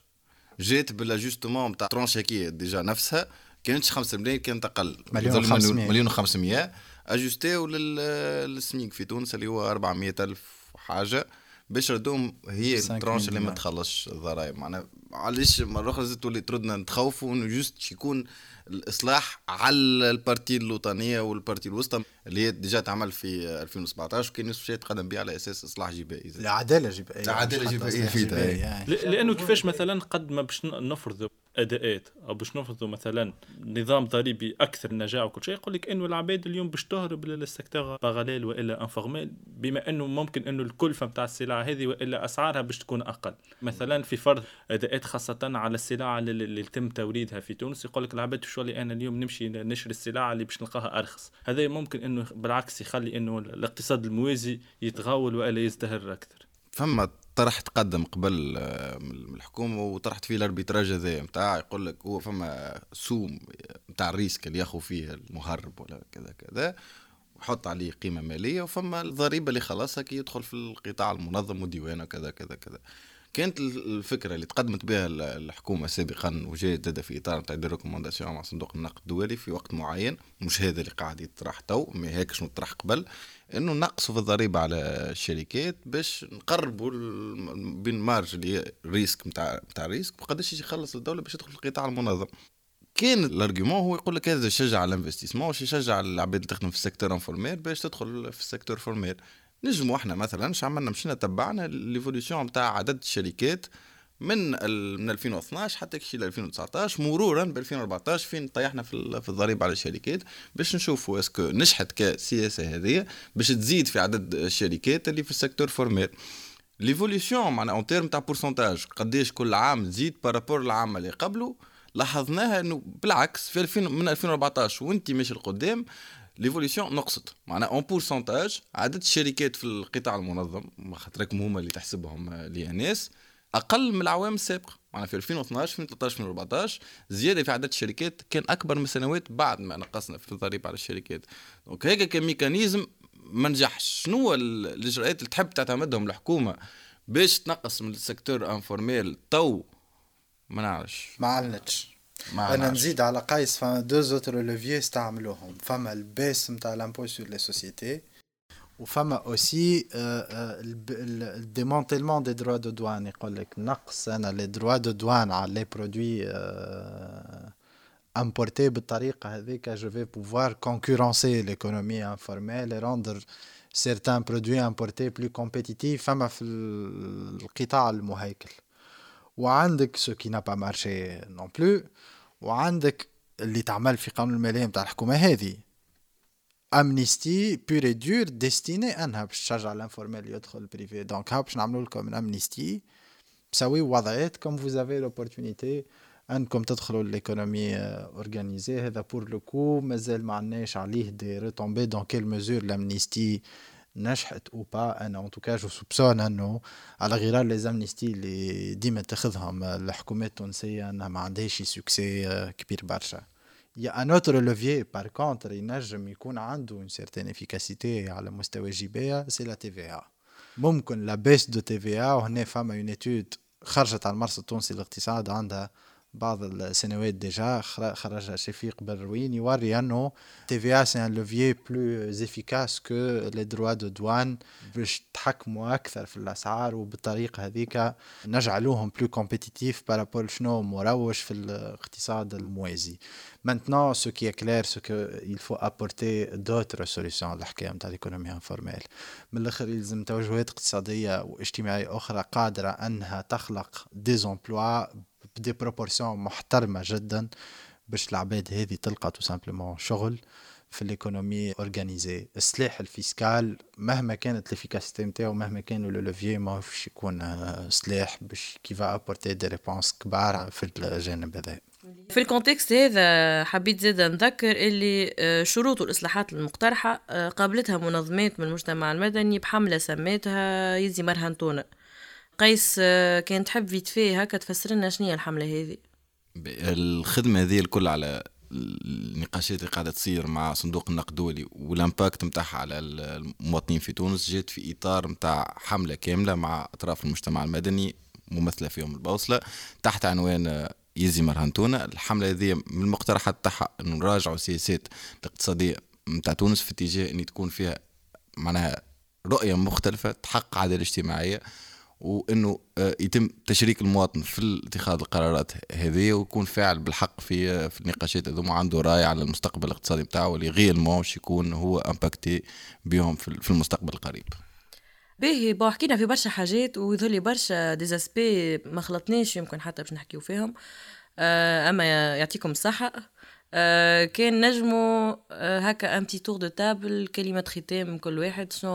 جات بال ajustement تاع tranche هكية déjà نفسها. كانتش 5 ملايين كانت أقل. مليون 500 مليون و500 اجوستيو للسميك في تونس اللي هو 400 ألف حاجة. باش ردوهم هي الترانش اللي ما تخلصش الضرائب. معناها علاش مرة أخرى زدت تولي تردنا نتخوفوا إنه جوست يكون الإصلاح على البارتي الوطنية والبارتي الوسطى. اللي هي ديجا تعمل في 2017 وكان يوسف شيء تقدم به على أساس إصلاح جبائي العداله جبائية. العداله جبائية. فيها لأنه كيفاش مثلا قد ما باش نفرضوا أداءات أو باش نفرضوا مثلا نظام ضريبي أكثر نجاح وكل شيء يقول لك إنه العباد اليوم باش تهرب لل secteur parallèle وإلا informel بما إنه ممكن إنه الكلفه نتاع السلع هذه وإلا أسعارها باش تكون أقل. مثلا في فرض أداءات خاصة على السلع اللي يتم توريدها في تونس يقول لك العباد شو اللي أنا اليوم نمشي نشري السلع اللي باش نلقاها أرخص. هذا ممكن إنه بالعكس يخلي إنه الاقتصاد الموازي يتغول والا يزدهر أكثر. فما طرح تقدم قبل آه، من الحكومة وطرحت فيه ال arbitrage هذايا نتاع يقول لك هو فما somme نتاع ال risque اللي ياخذ فيه المهرب ولا كذا كذا وحط عليه قيمة مالية وفما الضريبة اللي خلاصها كي يدخل في القطاع المنظم وديوانه كذا كذا كذا. كانت الفكرة اللي تقدمت بها الحكومة سابقا وجاءت في إطار نتاع recommandation مع صندوق النقد الدولي في وقت معين مش هذا اللي قاعد يطرح تو ما هيك شنو طرح قبل إنه نقصوا في الضريبة على الشركات باش نقربوا بين marge اللي risque نتاع نتاع risque وقداش يخلص الدولة باش تدخل في القطاع المنظم. كان ال argument هو يقول لك هذا يشجع على ال investissement واش يشجع العباد اللي تخدم في ال secteur informel باش تدخل في ال secteur formel. نجموا إحنا مثلا شو عملنا؟ مشينا تبعنا l'évolution نتاع عدد الشركات من من 2012 حتى كشي ل 2019 مرورا ب 2014 فين طيحنا في, في الضريبة على الشركات باش نشوفوا est-ce que نجحت كسياسة هذه باش تزيد في عدد الشركات اللي في ال secteur formel. l'évolution معناها en terme تاع pourcentage قداش كل عام تزيد par rapport العام اللي قبله لاحظناها إنه بالعكس في 2000 من 2014 وانت ماشي لقدام l'évolution نقصت معناها en pourcentage عدد الشركات في القطاع المنظم خاطركم هما اللي تحسبهم لي ناس أقل من العوام السابقة. معناها في 2012 2013 2014 زيادة في عدد الشركات كان أكبر من سنوات بعد ما نقصنا في الضريبة على الشركات. donc هيك ك mécanisme ما نجحش. شنو الإجراءات اللي تحب تعتمدهم الحكومة باش تنقص من ال secteur informel تو ما نعرفش. ما عملتش أنا نزيد على قيس فما d'autres leviers استعملوهم فما ال baisse نتاع l'impôt sur les sociétés وفما aussi ال démantèlement des droits de douane يقول لك نقص أنا les droits de douane على les produits importés بالطريقة هذيك. je vais pouvoir concurrencer l'économie informelle rendre certains produits importés plus compétitifs فما في القطاع المهيكل. وعندك ce qui a pas marché non plus وعندك اللي تعمل في قانون المالية نتاع الحكومة هذه. amnistie pure et dure destinée انها باش تشجع ال informel يدخل ال privé donc ها باش نعملوا لكم من amnistie بسوي وضعيات comme vous avez l'opportunité انكم تدخلوا l'économie organisée هذا pour le coup مازال ما عندناش عليه des retombées dans quelle mesure l'amnistie نجحت أو با أنا ان توكا جو سوبسون أنه على غرار لي زامنيستي اللي ديما تاخذهم الحكومات التونسية أنها ما عندهاش سوكسي كبير برشا. يا ان اوتر لوفيي بار كونتر ينجم يكون عنده اون سيرتين افيكاسيتي على مستوى جيبيه سي لا تي في ممكن لا بيس دو تي في وهنا فما اون خرجت على المرصد التونسي للاقتصاد عندها بعض السنوات ديجا خرج شفيق بالروين يوري أنه TVA est un levier plus efficace que les droits de douane باش تحكموا أكثر في الأسعار وبالطريقة هذيك نجعلوهم plus compétitifs par rapport ل شنو مروج في الاقتصاد الموازي. Maintenant, ce qui est clair, c'est qu'il faut apporter d'autres solutions. للحكاية نتاع ال économie informelle من الأخر يلزم توجهات اقتصادية واجتماعية أخرى قادرة أنها تخلق des emplois ب des proportions محترمة جدا باش العباد هذه تلقى tout simplement شغل في ال économie organisée السلاح ال fiscal مهما كانت ال efficacité نتاعو مهما كان le levier ما فيش يكون سلاح باش كيفا apporter des réponses كبار في الجانب هذا. في ال contexte هذا حبيت زيد نذكر اللي آه، شروط الإصلاحات المقترحة آه، قابلتها منظمات من المجتمع المدني بحملة سميتها يزي مرهنتونا قيس آه، كان تحب vite fait هكا تفسر لنا شنو هي الحملة هذه؟ الخدمة هذه الكل على النقاشات اللي قاعدة تصير مع صندوق النقد الدولي والإمباكت نتاعها على المواطنين في تونس جات في إطار نتاع حملة كاملة مع أطراف المجتمع المدني ممثلة فيهم البوصلة تحت عنوان يزي مرهنتونا. الحملة هذه من المقترحات تاعها إنه نراجعوا السياسات الاقتصادية نتاع تونس في اتجاه إن تكون فيها معناها رؤية مختلفة تحقق عداله اجتماعيه وإنه آه، يتم تشريك المواطن في اتخاذ القرارات هذه ويكون فاعل بالحق في آه، في النقاشات هذوما. عنده رأي على المستقبل الاقتصادي بتاعه اللي غير موش يكون هو impacté بهم في المستقبل القريب. باهي بو حكينا في برشا حاجات ويظهر لي برشا des aspects ما خلطناش يمكن حتى باش نحكيو فيهم. آه، أما يعطيكم الصحة. كان نجمو هكا un tour de table كلمة ختام كل واحد. شنو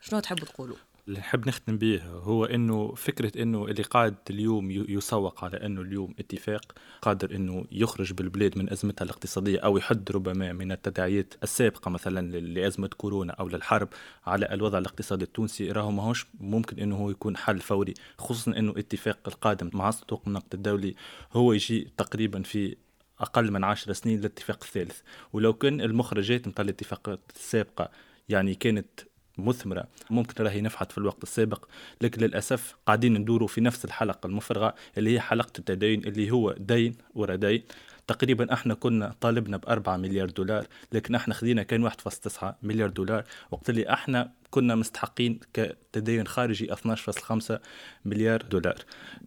شنو تحبوا تقولوا؟ اللي نحب نختم به هو إنه فكرة إنه اللي قاعد اليوم يسوق على إنه اليوم اتفاق قادر إنه يخرج بالبلاد من أزمتها الاقتصادية أو يحد ربما من التداعيات السابقة مثلا لأزمة كورونا أو للحرب على الوضع الاقتصادي التونسي. راهو ماهوش ممكن إنه هو يكون حل فوري خصوصا إنه اتفاق القادم مع صندوق النقد الدولي هو يجي تقريبا في أقل من عشر سنين للاتفاق الثالث. ولو كان المخرجات نتاع الاتفاقات السابقة يعني كانت مثمرة. ممكن راهي نفحت في الوقت السابق لكن للأسف قاعدين ندوروا في نفس الحلقة المفرغة اللي هي حلقة التدين اللي هو دين ورا دين تقريبا إحنا كنا طالبنا ب 4 مليار دولار لكن إحنا خذينا كان 1.9 مليار دولار. وقت اللي إحنا كنا مستحقين كتدين خارجي 12.5 مليار دولار.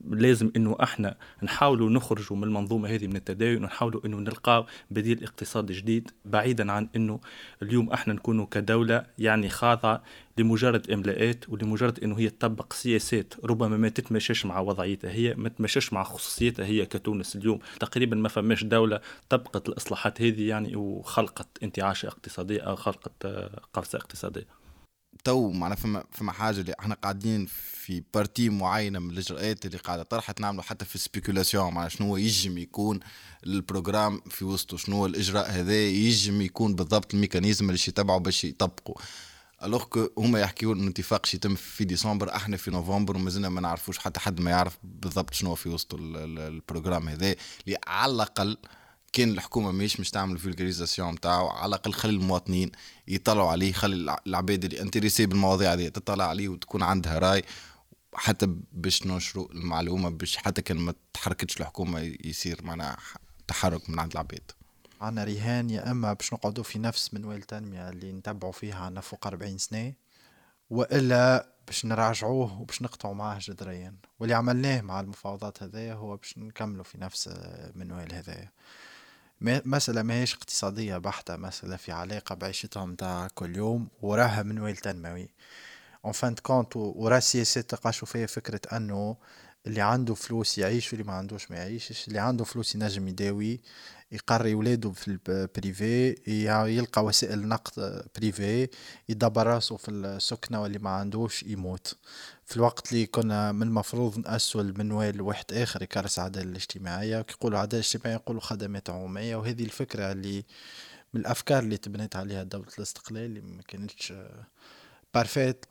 لازم إنه إحنا نحاولوا نخرجوا من المنظومة هذه من التدين ونحاولوا إنه نلقاو بديل اقتصادي جديد بعيدا عن إنه اليوم إحنا نكونوا كدولة يعني خاضعة لمجرد إملاءات ولمجرد إنه هي تطبق سياسات ربما ما تتماشاش مع وضعيتها هي ما تتماشاش مع خصوصيتها هي كتونس اليوم. تقريبا ما فماش دولة طبقت الإصلاحات هذه يعني وخلقت انتعاشة اقتصادية أو خلقت قفزة اقتصادية. تو معنا فما فما حاجة اللي إحنا قاعدين في partie معينة من الإجراءات اللي قاعدة طرحت نعملوا حتى في spéculation معناها شنو يجم يكون ال programme في وسطه شنو الإجراء هذا يجم يكون بالضبط ال mécanisme اللي يتبعوا باش يطبقوا alors que هما يحكيوا إنه اتفاق يتم في ديسمبر إحنا في نوفمبر ومازلنا ما نعرفوش حتى حد ما يعرف بالضبط شنو في وسط ال programme هذا اللي على الأقل كان الحكومة مش مش تعمل vulgarisation نتاعو على الأقل خلي المواطنين يطلعوا عليه خلي العباد اللي انتريسي بالمواضيع هذه تطلع عليه وتكون عندها رأي حتى باش ننشروا المعلومة باش حتى كان ما تحركتش الحكومة يصير معنا تحرك من عند العباد. عنا رهان يا أما باش نقعدوا في نفس منوال التنميه اللي نتبعوا فيها عنا فوق 40 سنة وإلا باش نراجعوه وباش نقطعوا معاه جذريا. واللي عملناه مع المفاوضات هذايا هو باش نكملوا في نفس المنوال هذايا. مسألة ماهيش اقتصادية بحتة مسألة في علاقة بعيشتهم تاع كل يوم وراها منوال تنموي. en fin de compte ورا السياسات تلقاشو فيها فكرة أنه اللي عنده فلوس يعيش واللي ما عندوش ما يعيشش. اللي عنده فلوس ينجم يداوي يقري ولاده في البريفي يلقى وسائل نقل privé يدبر راسه في السكنة واللي ما عندوش يموت. في الوقت اللي كنا من المفروض نأسسوا المنوال واحد آخر يكرس العدالة الاجتماعية وكيقولوا عدالة اجتماعية يقولوا خدمات عمومية وهذه الفكرة اللي من الأفكار اللي تبنيت عليها دولة الاستقلال اللي ما كانتش parfaite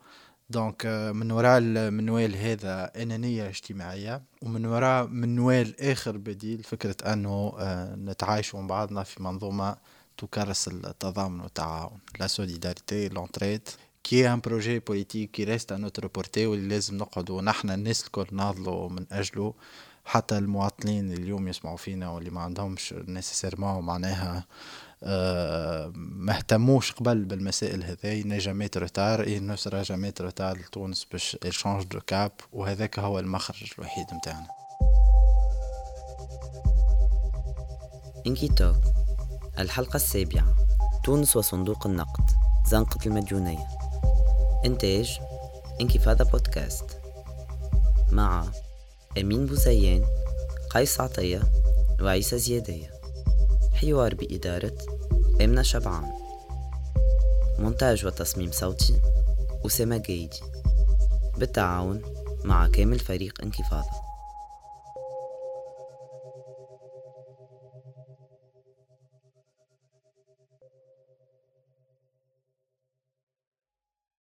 donc من وراء المنوال هذا أنانية اجتماعية ومن وراء منوال آخر بديل فكرة أنه آه، نتعايشوا مع بعضنا في منظومة تكرس التضامن والتعاون la solidarité l'entraide qui est un projet politique qui reste à notre portée واللي لازم نقعدوا نحن الناس الكل ناضلوا من أجله. حتى المواطنين اليوم يسمعوا فينا واللي ما عندهمش nécessairement معناها آه ما اهتموش قبل بالمسائل هذي. نجمات روتار اي نو سرا جامي روتار لتونس باش ت change de cap وهذاك هو المخرج الوحيد نتاعنا. إنكي توك الحلقة السابعة تونس وصندوق النقد زنقة المديونية. إنتاج انكفاضة بودكاست. مع أمين بوزيان قيس عطية وعيسى زيادية. حوار بإدارة أمنة شبعان. مونتاج وتصميم صوتي أسامة جيدي بالتعاون مع كامل فريق انكفاضة.